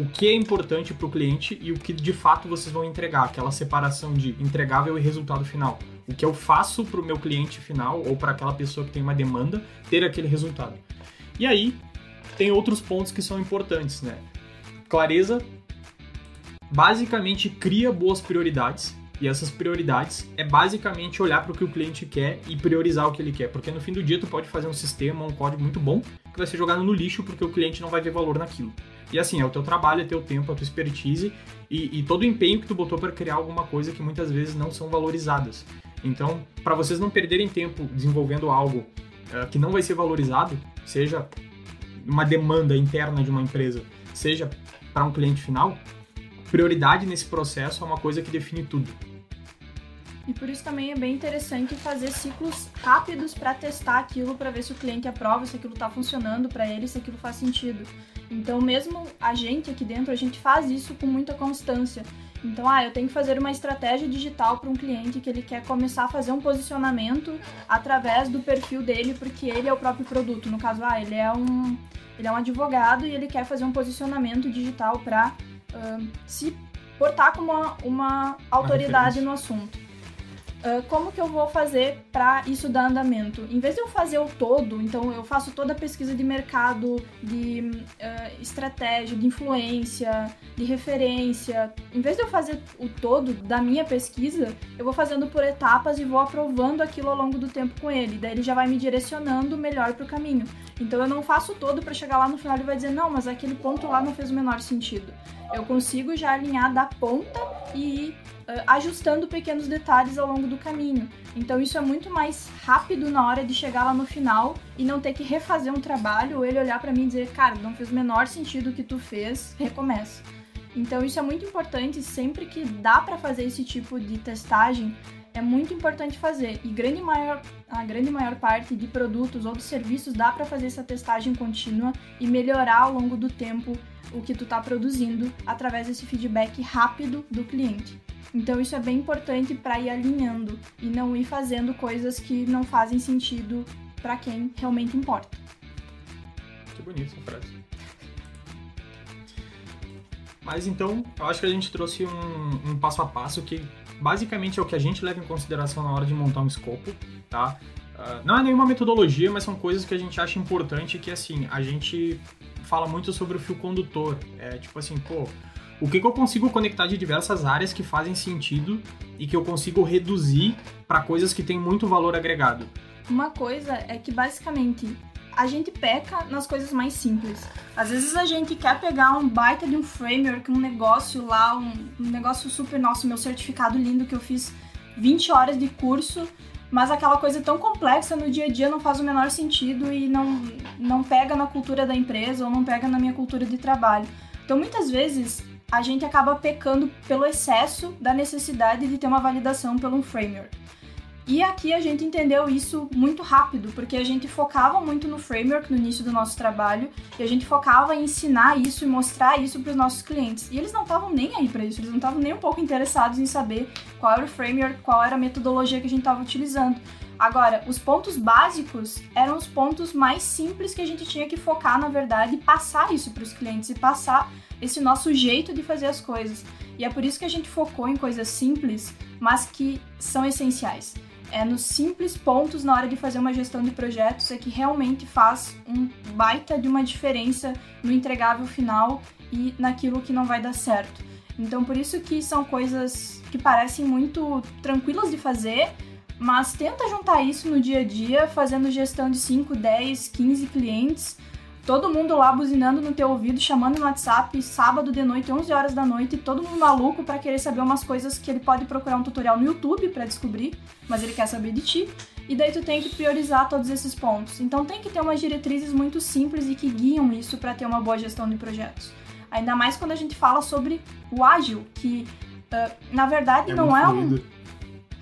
o que é importante para o cliente e o que de fato vocês vão entregar, aquela separação de entregável e resultado final. O que eu faço para o meu cliente final ou para aquela pessoa que tem uma demanda ter aquele resultado. E aí tem outros pontos que são importantes, né? Clareza basicamente cria boas prioridades e essas prioridades é basicamente olhar para o que o cliente quer e priorizar o que ele quer, porque no fim do dia tu pode fazer um sistema, um código muito bom que vai ser jogado no lixo porque o cliente não vai ver valor naquilo. E assim, é o teu trabalho, é teu tempo, a tua expertise e, e todo o empenho que tu botou para criar alguma coisa que muitas vezes não são valorizadas. Então, para vocês não perderem tempo desenvolvendo algo uh, que não vai ser valorizado, seja uma demanda interna de uma empresa, seja para um cliente final, prioridade nesse processo é uma coisa que define tudo. E por isso também é bem interessante fazer ciclos rápidos para testar aquilo, para ver se o cliente aprova, se aquilo está funcionando para ele, se aquilo faz sentido. Então, mesmo a gente aqui dentro, a gente faz isso com muita constância. Então, ah, eu tenho que fazer uma estratégia digital para um cliente que ele quer começar a fazer um posicionamento através do perfil dele, porque ele é o próprio produto. No caso, ah, ele é um, ele é um advogado e ele quer fazer um posicionamento digital para uh, se portar como uma, uma autoridade uma no assunto. Uh, como que eu vou fazer para isso dar andamento? Em vez de eu fazer o todo, então eu faço toda a pesquisa de mercado, de uh, estratégia, de influência, de referência. Em vez de eu fazer o todo da minha pesquisa, eu vou fazendo por etapas e vou aprovando aquilo ao longo do tempo com ele. Daí ele já vai me direcionando melhor para o caminho. Então eu não faço todo para chegar lá no final e vai dizer não, mas aquele ponto lá não fez o menor sentido. Eu consigo já alinhar da ponta e ir ajustando pequenos detalhes ao longo do caminho. Então isso é muito mais rápido na hora de chegar lá no final e não ter que refazer um trabalho ou ele olhar para mim e dizer, cara, não fez o menor sentido o que tu fez, recomeça. Então isso é muito importante sempre que dá para fazer esse tipo de testagem, é muito importante fazer. E grande maior, a grande maior parte de produtos ou de serviços dá para fazer essa testagem contínua e melhorar ao longo do tempo o que tu está produzindo através desse feedback rápido do cliente. Então isso é bem importante para ir alinhando e não ir fazendo coisas que não fazem sentido para quem realmente importa. Que bonito essa frase. Mas então, eu acho que a gente trouxe um, um, passo a passo que basicamente é o que a gente leva em consideração na hora de montar um escopo, tá? Uh, não é nenhuma metodologia, mas são coisas que a gente acha importante que, assim, a gente fala muito sobre o fio condutor. É tipo assim, pô, o que, que eu consigo conectar de diversas áreas que fazem sentido e que eu consigo reduzir para coisas que têm muito valor agregado. Uma coisa é que basicamente a gente peca nas coisas mais simples. Às vezes a gente quer pegar um baita de um framework, um negócio lá, um, um negócio super nosso, meu certificado lindo que eu fiz 20 horas de curso, mas aquela coisa tão complexa no dia a dia não faz o menor sentido e não, não pega na cultura da empresa ou não pega na minha cultura de trabalho. Então muitas vezes a gente acaba pecando pelo excesso da necessidade de ter uma validação pelo um framework. E aqui a gente entendeu isso muito rápido, porque a gente focava muito no framework no início do nosso trabalho e a gente focava em ensinar isso e mostrar isso para os nossos clientes. E eles não estavam nem aí para isso, eles não estavam nem um pouco interessados em saber qual era o framework, qual era a metodologia que a gente estava utilizando. Agora, os pontos básicos eram os pontos mais simples que a gente tinha que focar, na verdade, e passar isso para os clientes e passar esse nosso jeito de fazer as coisas. E é por isso que a gente focou em coisas simples, mas que são essenciais. É nos simples pontos na hora de fazer uma gestão de projetos é que realmente faz um baita de uma diferença no entregável final e naquilo que não vai dar certo. Então por isso que são coisas que parecem muito tranquilas de fazer, mas tenta juntar isso no dia a dia, fazendo gestão de 5, 10, 15 clientes todo mundo lá buzinando no teu ouvido, chamando no WhatsApp, sábado de noite, 11 horas da noite, todo mundo maluco para querer saber umas coisas que ele pode procurar um tutorial no YouTube para descobrir, mas ele quer saber de ti. E daí tu tem que priorizar todos esses pontos. Então tem que ter umas diretrizes muito simples e que guiam isso para ter uma boa gestão de projetos. Ainda mais quando a gente fala sobre o ágil, que uh, na verdade é não é um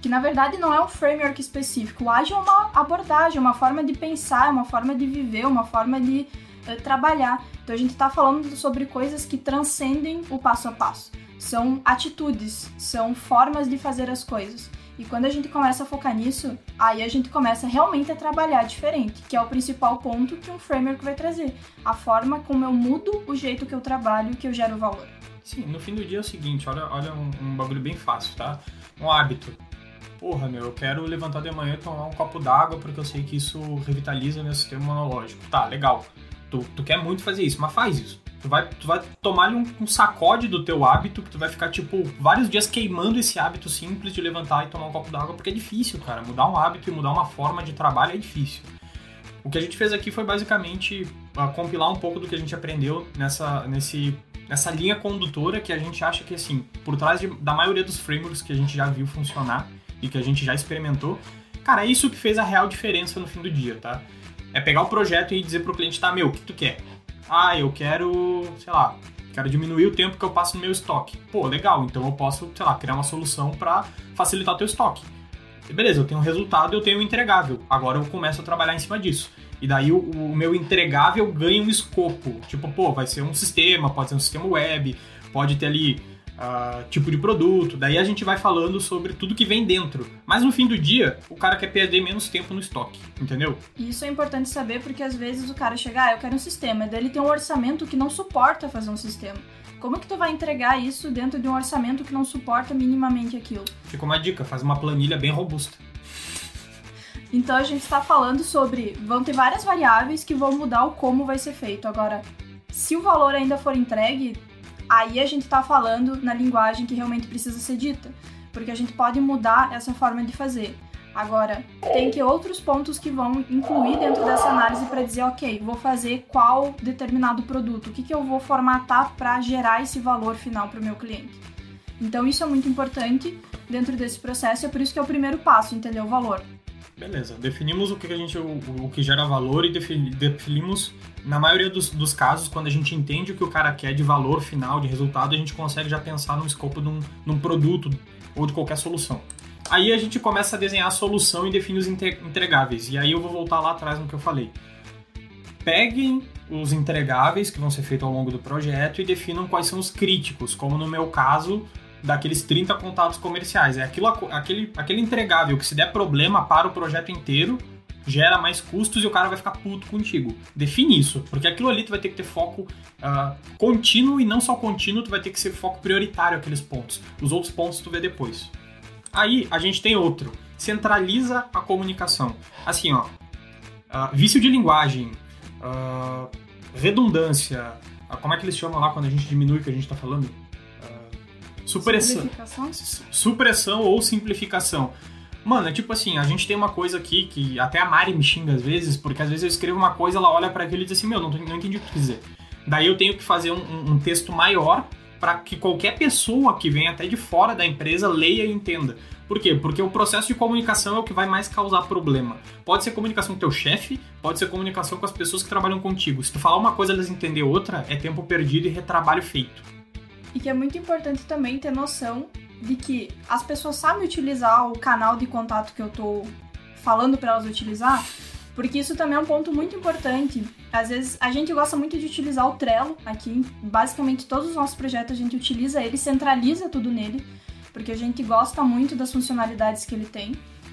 que na verdade não é um framework específico. O ágil é uma abordagem, uma forma de pensar, uma forma de viver, uma forma de trabalhar. Então a gente está falando sobre coisas que transcendem o passo a passo. São atitudes, são formas de fazer as coisas. E quando a gente começa a focar nisso, aí a gente começa realmente a trabalhar diferente, que é o principal ponto que um framework vai trazer. A forma como eu mudo o jeito que eu trabalho que eu gero valor. Sim, no fim do dia é o seguinte, olha, olha um, um bagulho bem fácil, tá? Um hábito. Porra, meu, eu quero levantar de manhã e tomar um copo d'água porque eu sei que isso revitaliza meu sistema imunológico. Tá, legal. Tu, tu quer muito fazer isso, mas faz isso. Tu vai, tu vai tomar um, um, sacode do teu hábito, que tu vai ficar, tipo, vários dias queimando esse hábito simples de levantar e tomar um copo d'água, porque é difícil, cara. Mudar um hábito e mudar uma forma de trabalho é difícil. O que a gente fez aqui foi basicamente uh, compilar um pouco do que a gente aprendeu nessa, nesse, nessa linha condutora que a gente acha que, assim, por trás de, da maioria dos frameworks que a gente já viu funcionar e que a gente já experimentou, cara, é isso que fez a real diferença no fim do dia, tá? É pegar o projeto e dizer pro cliente, tá, meu, o que tu quer? Ah, eu quero, sei lá, quero diminuir o tempo que eu passo no meu estoque. Pô, legal, então eu posso, sei lá, criar uma solução para facilitar o teu estoque. Beleza, eu tenho um resultado, eu tenho um entregável. Agora eu começo a trabalhar em cima disso. E daí o, o meu entregável ganha um escopo. Tipo, pô, vai ser um sistema, pode ser um sistema web, pode ter ali uh, tipo de produto. Daí a gente vai falando sobre tudo que vem dentro. Mas no fim do dia, o cara quer perder menos tempo no estoque, entendeu? Isso é importante saber porque às vezes o cara chega, ah, eu quero um sistema, daí ele tem um orçamento que não suporta fazer um sistema. Como que tu vai entregar isso dentro de um orçamento que não suporta minimamente aquilo? Fica uma dica, faz uma planilha bem robusta. Então a gente está falando sobre. Vão ter várias variáveis que vão mudar o como vai ser feito. Agora, se o valor ainda for entregue, aí a gente está falando na linguagem que realmente precisa ser dita, porque a gente pode mudar essa forma de fazer. Agora, tem que outros pontos que vão incluir dentro dessa análise para dizer, ok, vou fazer qual determinado produto, o que, que eu vou formatar para gerar esse valor final para o meu cliente. Então, isso é muito importante dentro desse processo, é por isso que é o primeiro passo, entender o valor. Beleza, definimos o que a gente o, o que gera valor e definimos na maioria dos, dos, casos, quando a gente entende o que o cara quer de valor final, de resultado, a gente consegue já pensar no escopo de um, num produto ou de qualquer solução. Aí a gente começa a desenhar a solução e definir os entregáveis. E aí eu vou voltar lá atrás no que eu falei. Peguem os entregáveis que vão ser feitos ao longo do projeto e definam quais são os críticos, como no meu caso, daqueles 30 contatos comerciais. É aquilo, aquele, aquele entregável que se der problema para o projeto inteiro, gera mais custos e o cara vai ficar puto contigo. Define isso, porque aquilo ali tu vai ter que ter foco uh, contínuo e não só contínuo, tu vai ter que ser foco prioritário aqueles pontos. Os outros pontos tu vê depois. Aí a gente tem outro. Centraliza a comunicação. Assim, ó. Uh, vício de linguagem, uh, redundância. como é que eles chamam lá quando a gente diminui o que a gente está falando? Supressão. Supressão ou simplificação. Mano, é tipo assim, a gente tem uma coisa aqui que até a Mari me xinga às vezes, porque às vezes eu escrevo uma coisa, ela olha para aquilo e diz assim, meu, não, não entendi o que dizer. Daí eu tenho que fazer um, um texto maior para que qualquer pessoa que vem até de fora da empresa leia e entenda. Por quê? Porque o processo de comunicação é o que vai mais causar problema. Pode ser comunicação com teu chefe, pode ser comunicação com as pessoas que trabalham contigo. Se tu falar uma coisa e eles entender outra, é tempo perdido e retrabalho feito. E que é muito importante também ter noção de que as pessoas sabem utilizar o canal de contato que eu tô falando para elas utilizar, porque isso também é um ponto muito importante. Às vezes a gente gosta muito de utilizar o Trello aqui, basicamente todos os nossos projetos a gente utiliza ele, centraliza tudo nele, porque a gente gosta muito das funcionalidades que ele tem.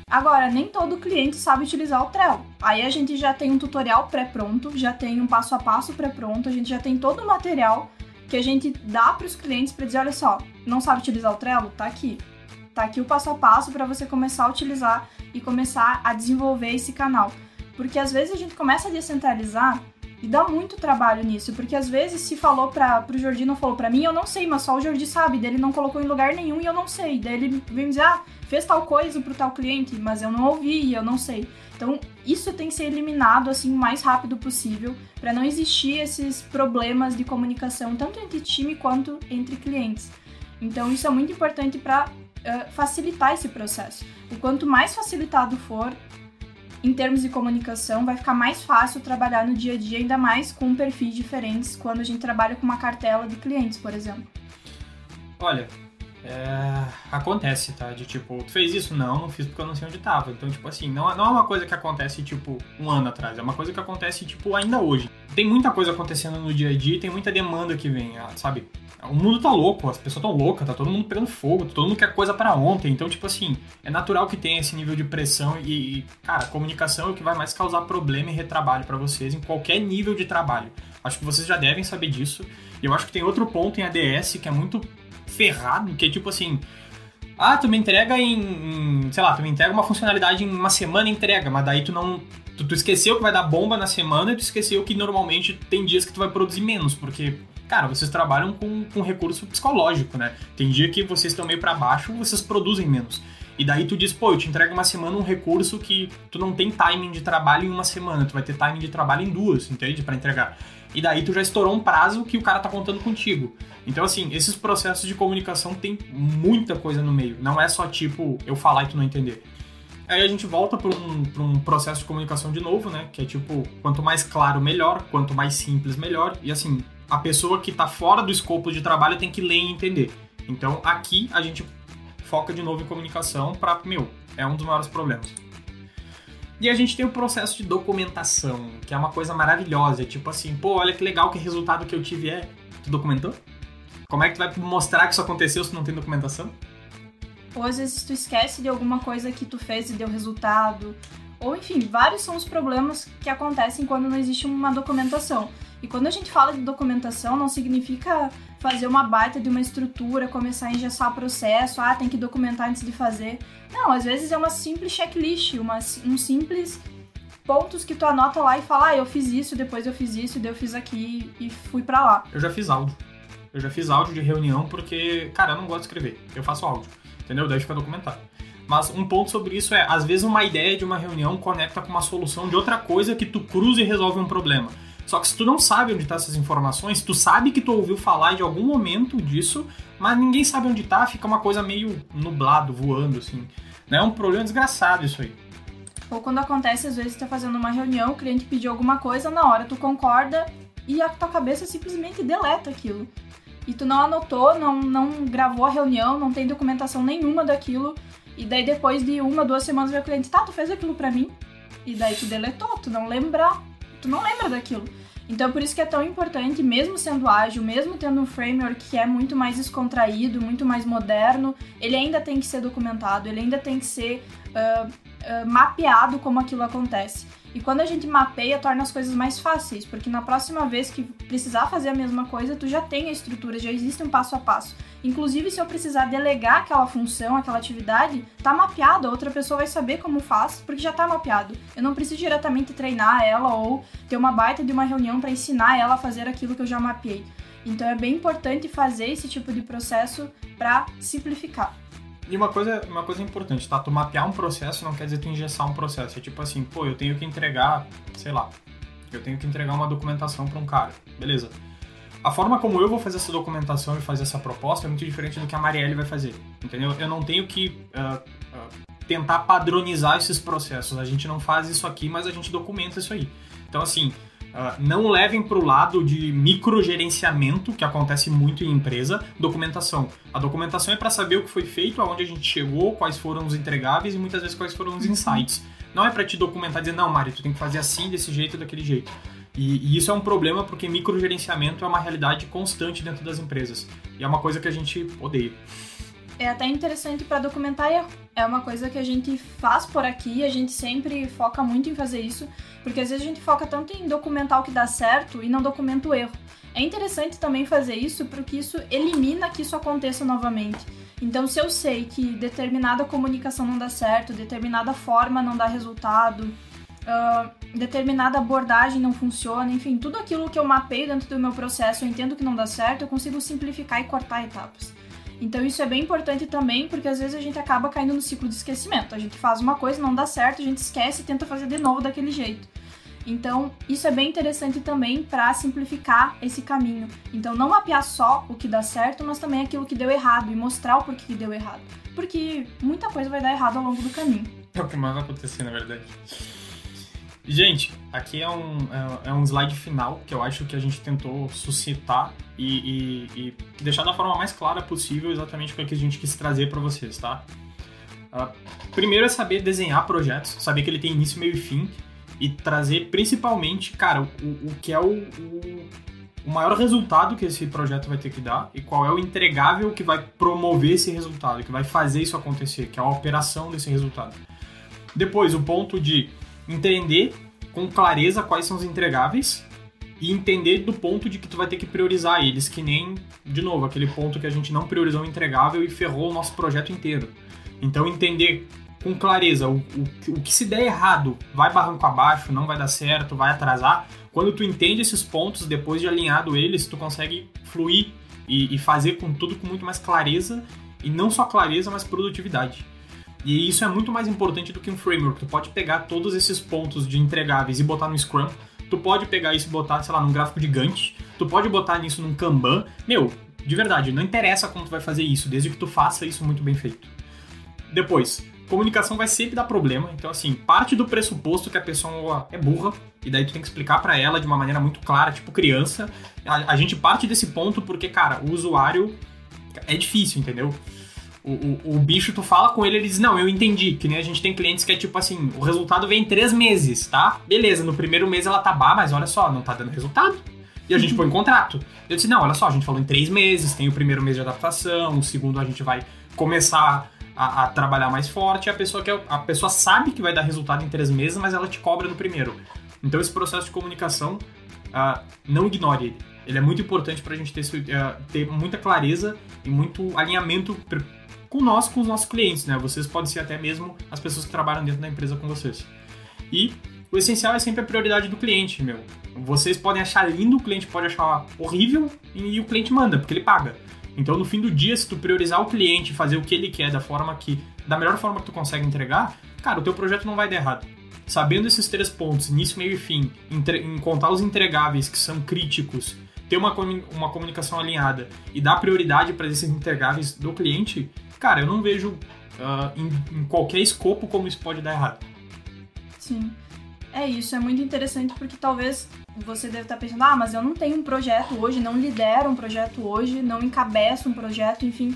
Agora, nem todo cliente sabe utilizar o Trello. Aí a gente já tem um tutorial pré-pronto, já tem um passo a passo pré-pronto, a gente já tem todo o material que a gente dá para os clientes para dizer, olha só, não sabe utilizar o Trello? Tá aqui. Tá aqui o passo a passo para você começar a utilizar e começar a desenvolver esse canal. Porque às vezes a gente começa a descentralizar e dá muito trabalho nisso, porque às vezes se falou para pro Jordi não falou para mim, eu não sei, mas só o Jordi sabe, dele não colocou em lugar nenhum e eu não sei. Daí ele vem dizer, ah, fez tal coisa pro tal cliente, mas eu não ouvi e eu não sei. Então, isso tem que ser eliminado assim o mais rápido possível para não existir esses problemas de comunicação tanto entre time quanto entre clientes. Então, isso é muito importante para uh, facilitar esse processo. O quanto mais facilitado for, em termos de comunicação, vai ficar mais fácil trabalhar no dia a dia, ainda mais com perfis diferentes quando a gente trabalha com uma cartela de clientes, por exemplo. Olha, é, acontece, tá? De tipo, tu fez isso? Não, não fiz porque eu não sei onde tava. Então, tipo assim, não, não é uma coisa que acontece, tipo, um ano atrás. É uma coisa que acontece, tipo, ainda hoje. Tem muita coisa acontecendo no dia a dia e tem muita demanda que vem, ah, sabe? O mundo tá louco, as pessoas tão loucas, tá todo mundo pegando fogo, todo mundo quer coisa para ontem. Então, tipo assim, é natural que tenha esse nível de pressão e, e cara, comunicação é o que vai mais causar problema e retrabalho para vocês em qualquer nível de trabalho. Acho que vocês já devem saber disso. E eu acho que tem outro ponto em ADS que é muito ferrado, que é tipo assim. Ah, tu me entrega em, em, Sei lá, tu me entrega uma funcionalidade em uma semana entrega, mas daí tu não. Tu, tu, esqueceu que vai dar bomba na semana e tu esqueceu que normalmente tem dias que tu vai produzir menos, porque, cara, vocês trabalham com, com recurso psicológico, né? Tem dia que vocês estão meio para baixo, vocês produzem menos. E daí tu diz, pô, eu te entrego uma semana um recurso que tu não tem timing de trabalho em uma semana, tu vai ter timing de trabalho em duas, entende? para entregar e daí tu já estourou um prazo que o cara tá contando contigo. Então, assim, esses processos de comunicação tem muita coisa no meio. Não é só tipo eu falar e tu não entender. Aí a gente volta para um, um processo de comunicação de novo, né? Que é tipo, quanto mais claro, melhor, quanto mais simples, melhor. E assim, a pessoa que tá fora do escopo de trabalho tem que ler e entender. Então aqui a gente foca de novo em comunicação para, meu, é um dos maiores problemas. E a gente tem o processo de documentação, que é uma coisa maravilhosa. Tipo assim, pô, olha que legal que resultado que eu tive é. Tu documentou? Como é que tu vai mostrar que isso aconteceu se não tem documentação? Ou às vezes tu esquece de alguma coisa que tu fez e deu resultado. Ou enfim, vários são os problemas que acontecem quando não existe uma documentação. E quando a gente fala de documentação, não significa fazer uma baita de uma estrutura, começar a engessar processo, ah, tem que documentar antes de fazer. Não, às vezes é uma simples checklist, uma, um simples pontos que tu anota lá e fala, ah, eu fiz isso, depois eu fiz isso, daí eu fiz aqui e fui para lá. Eu já fiz áudio. Eu já fiz áudio de reunião porque, cara, eu não gosto de escrever. Eu faço áudio, entendeu? Daí fica documentado. Mas um ponto sobre isso é, às vezes uma ideia de uma reunião conecta com uma solução de outra coisa que tu cruza e resolve um problema. Só que se tu não sabe onde tá essas informações, tu sabe que tu ouviu falar de algum momento disso, mas ninguém sabe onde tá, fica uma coisa meio nublado, voando, assim. É um problema desgraçado isso aí. Ou quando acontece, às vezes, tu tá fazendo uma reunião, o cliente pediu alguma coisa, na hora tu concorda e a tua cabeça simplesmente deleta aquilo. E tu não anotou, não, não gravou a reunião, não tem documentação nenhuma daquilo. E daí depois de uma, duas semanas o cliente, tá, tu fez aquilo pra mim? E daí tu deletou, tu não lembra, tu não lembra daquilo. Então por isso que é tão importante, mesmo sendo ágil, mesmo tendo um framework que é muito mais descontraído, muito mais moderno, ele ainda tem que ser documentado, ele ainda tem que ser uh, uh, mapeado como aquilo acontece. E quando a gente mapeia, torna as coisas mais fáceis, porque na próxima vez que precisar fazer a mesma coisa, tu já tem a estrutura, já existe um passo a passo. Inclusive, se eu precisar delegar aquela função, aquela atividade, tá mapeado, a outra pessoa vai saber como faz, porque já tá mapeado. Eu não preciso diretamente treinar ela ou ter uma baita de uma reunião para ensinar ela a fazer aquilo que eu já mapeei. Então é bem importante fazer esse tipo de processo para simplificar. E uma coisa, uma coisa importante, tá? Tu mapear um processo não quer dizer tu engessar um processo. É tipo assim, pô, eu tenho que entregar, sei lá, eu tenho que entregar uma documentação para um cara. Beleza. A forma como eu vou fazer essa documentação e fazer essa proposta é muito diferente do que a Marielle vai fazer, entendeu? Eu não tenho que uh, uh, tentar padronizar esses processos. A gente não faz isso aqui, mas a gente documenta isso aí. Então, assim, Uh, não levem para o lado de microgerenciamento, que acontece muito em empresa, documentação. A documentação é para saber o que foi feito, aonde a gente chegou, quais foram os entregáveis e muitas vezes quais foram os insights. Não é para te documentar e dizer, não, Mário, tu tem que fazer assim, desse jeito, daquele jeito. E, e, isso é um problema porque microgerenciamento é uma realidade constante dentro das empresas. E é uma coisa que a gente odeia é até interessante para documentar erro. É uma coisa que a gente faz por aqui, a gente sempre foca muito em fazer isso, porque às vezes a gente foca tanto em documentar o que dá certo e não documenta o erro. É interessante também fazer isso porque isso elimina que isso aconteça novamente. Então, se eu sei que determinada comunicação não dá certo, determinada forma não dá resultado, uh, determinada abordagem não funciona, enfim, tudo aquilo que eu mapeio dentro do meu processo, eu entendo que não dá certo, eu consigo simplificar e cortar etapas. Então isso é bem importante também, porque às vezes a gente acaba caindo no ciclo de esquecimento. A gente faz uma coisa, não dá certo, a gente esquece e tenta fazer de novo daquele jeito. Então, isso é bem interessante também para simplificar esse caminho. Então, não mapear só o que dá certo, mas também aquilo que deu errado e mostrar o porquê que deu errado. Porque muita coisa vai dar errado ao longo do caminho. É o que mais vai acontecer, na verdade. Gente, aqui é um, é, é, um slide final que eu acho que a gente tentou suscitar e, e, e deixar da forma mais clara possível exatamente o que a gente quis trazer para vocês, tá? Uh, primeiro é saber desenhar projetos, saber que ele tem início, meio e fim e trazer principalmente, cara, o, o que é o, o, o maior resultado que esse projeto vai ter que dar e qual é o entregável que vai promover esse resultado, que vai fazer isso acontecer, que é a operação desse resultado. Depois, o ponto de entender com clareza quais são os entregáveis e entender do ponto de que tu vai ter que priorizar eles, que nem, de novo, aquele ponto que a gente não priorizou o entregável e ferrou o nosso projeto inteiro. Então entender com clareza o, o, o que se der errado vai barranco abaixo, não vai dar certo, vai atrasar. Quando tu entende esses pontos, depois de alinhado eles, tu consegue fluir e, e fazer com tudo com muito mais clareza e não só clareza, mas produtividade. E isso é muito mais importante do que um framework. Tu pode pegar todos esses pontos de entregáveis e botar no Scrum. Tu pode pegar isso e botar, sei lá, num gráfico de Gantt. Tu pode botar nisso num Kanban. Meu, de verdade, não interessa como tu vai fazer isso, desde que tu faça isso muito bem feito. Depois, comunicação vai sempre dar problema. Então, assim, parte do pressuposto que a pessoa é burra, e daí tu tem que explicar para ela de uma maneira muito clara, tipo criança. A, a, gente parte desse ponto porque, cara, o usuário é difícil, entendeu? O, o, bicho, tu fala com ele, ele diz, não, eu entendi. Que nem a gente tem clientes que é tipo assim, o resultado vem em três meses, tá? Beleza, no primeiro mês ela tá bah, mas olha só, não tá dando resultado. E a gente põe em contrato. Eu disse, não, olha só, a gente falou em três meses, tem o primeiro mês de adaptação, o segundo a gente vai começar a, a trabalhar mais forte, a pessoa, quer, a pessoa sabe que vai dar resultado em três meses, mas ela te cobra no primeiro. Então esse processo de comunicação, uh, não ignore ele. Ele é muito importante para a gente ter, uh, ter muita clareza e muito alinhamento com nós, com os nossos clientes, né? Vocês podem ser até mesmo as pessoas que trabalham dentro da empresa com vocês. E o essencial é sempre a prioridade do cliente, meu. Vocês podem achar lindo, o cliente pode achar horrível e o cliente manda, porque ele paga. Então, no fim do dia, se tu priorizar o cliente, fazer o que ele quer da forma que, da melhor forma que tu consegue entregar, cara, o teu projeto não vai dar errado. Sabendo esses três pontos, início, meio e fim, em contar os entregáveis que são críticos, ter uma, uma comunicação alinhada e dar prioridade para esses entregáveis do cliente, cara, eu não vejo uh, em, em qualquer escopo como isso pode dar errado. Sim. É isso, é muito interessante porque talvez você deve estar pensando, ah, mas eu não tenho um projeto hoje, não lidero um projeto hoje, não encabeço um projeto, enfim.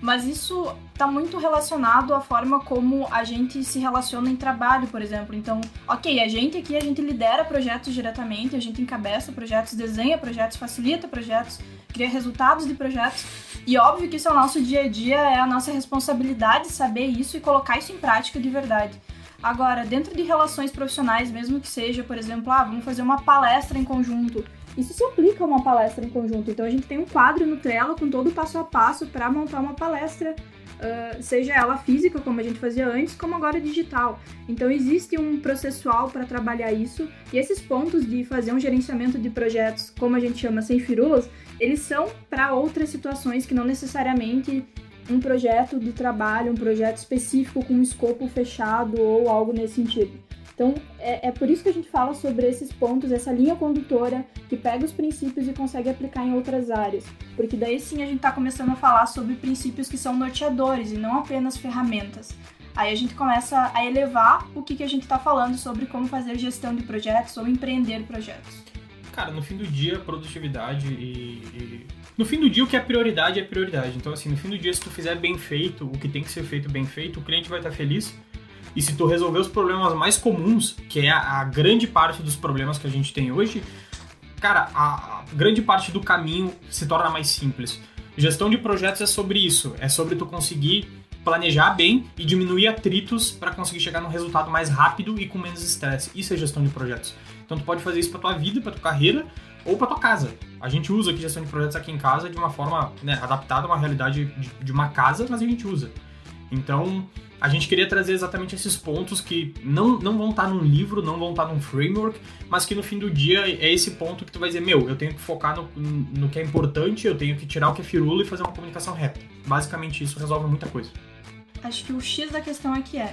Mas isso está muito relacionado à forma como a gente se relaciona em trabalho, por exemplo. Então, ok, a gente aqui, a gente lidera projetos diretamente, a gente encabeça projetos, desenha projetos, facilita projetos, cria resultados de projetos. E óbvio que isso é o nosso dia a dia, é a nossa responsabilidade saber isso e colocar isso em prática de verdade. Agora, dentro de relações profissionais, mesmo que seja, por exemplo, ah, vamos fazer uma palestra em conjunto. Isso se aplica a uma palestra em conjunto. Então a gente tem um quadro no Trello com todo o passo a passo para montar uma palestra, uh, seja ela física, como a gente fazia antes, como agora digital. Então existe um processual para trabalhar isso e esses pontos de fazer um gerenciamento de projetos, como a gente chama sem firulas, eles são para outras situações que não necessariamente um projeto de trabalho, um projeto específico com um escopo fechado ou algo nesse sentido. Então, é, é, por isso que a gente fala sobre esses pontos, essa linha condutora que pega os princípios e consegue aplicar em outras áreas. Porque daí sim a gente está começando a falar sobre princípios que são norteadores e não apenas ferramentas. Aí a gente começa a elevar o que, que a gente está falando sobre como fazer gestão de projetos ou empreender projetos. Cara, no fim do dia, produtividade e, e no fim do dia, o que é prioridade é prioridade. Então, assim, no fim do dia, se tu fizer bem feito, o que tem que ser feito bem feito, o cliente vai estar feliz. E se tu resolver os problemas mais comuns, que é a, a grande parte dos problemas que a gente tem hoje, cara, a, a grande parte do caminho se torna mais simples. Gestão de projetos é sobre isso, é sobre tu conseguir planejar bem e diminuir atritos para conseguir chegar num resultado mais rápido e com menos estresse. Isso é gestão de projetos. Então tu pode fazer isso para tua vida, para tua carreira, ou para tua casa. A gente usa aqui gestão de projetos aqui em casa de uma forma né, adaptada a uma realidade de, de uma casa, mas a gente usa. Então, a gente queria trazer exatamente esses pontos que não, não vão estar num livro, não vão estar num framework, mas que no fim do dia é esse ponto que tu vai dizer, meu, eu tenho que focar no, no que é importante, eu tenho que tirar o que é firula e fazer uma comunicação reta. Basicamente isso resolve muita coisa. Acho que o X da questão é que é,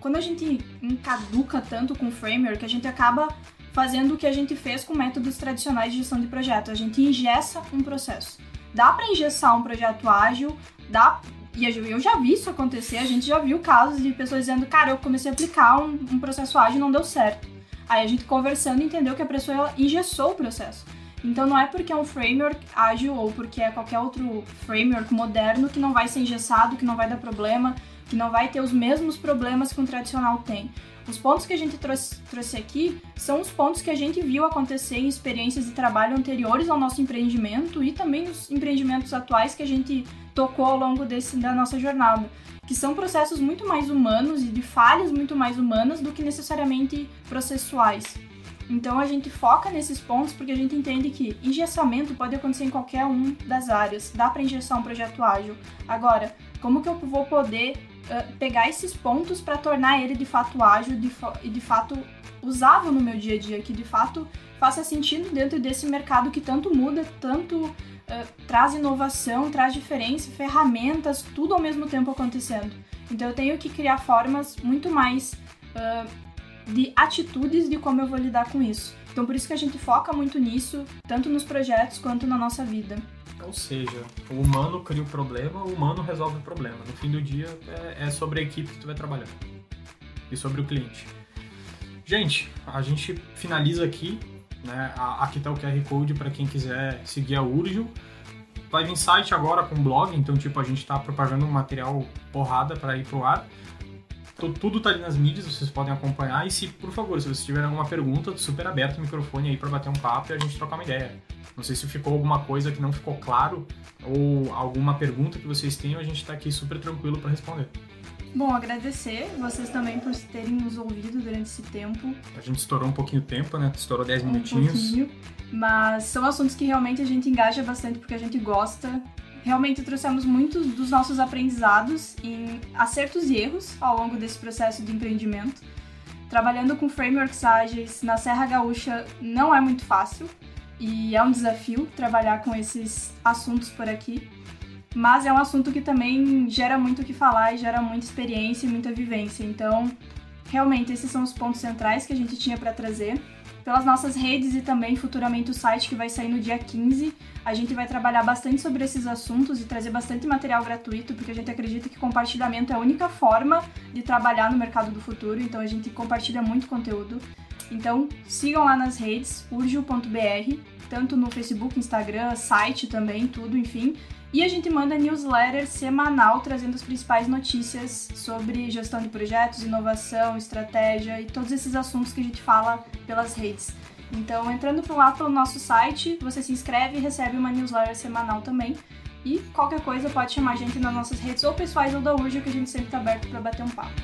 quando a gente encaduca tanto com framework, a gente acaba fazendo o que a gente fez com métodos tradicionais de gestão de projeto. A gente ingessa um processo. Dá para engessar um projeto ágil, dá e eu já vi isso acontecer, a gente já viu casos de pessoas dizendo, cara, eu comecei a aplicar um, um processo ágil e não deu certo. Aí a gente conversando entendeu que a pessoa engessou o processo. Então não é porque é um framework ágil ou porque é qualquer outro framework moderno que não vai ser engessado, que não vai dar problema, que não vai ter os mesmos problemas que um tradicional tem. Os pontos que a gente trouxe, trouxe aqui são os pontos que a gente viu acontecer em experiências de trabalho anteriores ao nosso empreendimento e também os empreendimentos atuais que a gente tocou ao longo desse, da nossa jornada, que são processos muito mais humanos e de falhas muito mais humanas do que necessariamente processuais. Então a gente foca nesses pontos porque a gente entende que engessamento pode acontecer em qualquer um das áreas. Dá para engessar um projeto ágil. Agora, como que eu vou poder uh, pegar esses pontos para tornar ele de fato ágil e de, de fato usável no meu dia a dia, que de fato faça sentido dentro desse mercado que tanto muda, tanto uh, traz inovação, traz diferença, ferramentas, tudo ao mesmo tempo acontecendo. Então eu tenho que criar formas muito mais uh, de atitudes de como eu vou lidar com isso. Então por isso que a gente foca muito nisso, tanto nos projetos quanto na nossa vida. Ou seja, o humano cria o problema, o humano resolve o problema. No fim do dia é, é sobre a equipe que tu vai trabalhar e sobre o cliente. Gente, a gente finaliza aqui. Né? Aqui está o QR Code para quem quiser seguir a Urgio. Vai vir site agora com blog, então tipo a gente está propagando um material porrada para ir pro ar. Tudo tá ali nas mídias, vocês podem acompanhar. E se, por favor, se vocês tiverem alguma pergunta, super aberto o microfone aí para bater um papo e a gente trocar uma ideia. Não sei se ficou alguma coisa que não ficou claro ou alguma pergunta que vocês tenham, a gente está aqui super tranquilo para responder. Bom, agradecer vocês também por terem nos ouvido durante esse tempo. A gente estourou um pouquinho o tempo, né? Estourou 10 um minutinhos. Pouquinho, mas são assuntos que realmente a gente engaja bastante porque a gente gosta. Realmente trouxemos muitos dos nossos aprendizados em acertos e erros ao longo desse processo de empreendimento. Trabalhando com frameworks ágeis na Serra Gaúcha não é muito fácil e é um desafio trabalhar com esses assuntos por aqui. Mas é um assunto que também gera muito o que falar e gera muita experiência e muita vivência. Então, realmente, esses são os pontos centrais que a gente tinha para trazer. Pelas nossas redes e também futuramente o site que vai sair no dia 15, a gente vai trabalhar bastante sobre esses assuntos e trazer bastante material gratuito, porque a gente acredita que compartilhamento é a única forma de trabalhar no mercado do futuro, então a gente compartilha muito conteúdo. Então, sigam lá nas redes, urgio.br, tanto no Facebook, Instagram, site também, tudo, enfim. E a gente manda newsletter semanal trazendo as principais notícias sobre gestão de projetos, inovação, estratégia e todos esses assuntos que a gente fala pelas redes. Então, entrando por lá pelo nosso site, você se inscreve e recebe uma newsletter semanal também. E qualquer coisa pode chamar a gente nas nossas redes ou pessoais ou da Urgio, que a gente sempre está aberto para bater um papo.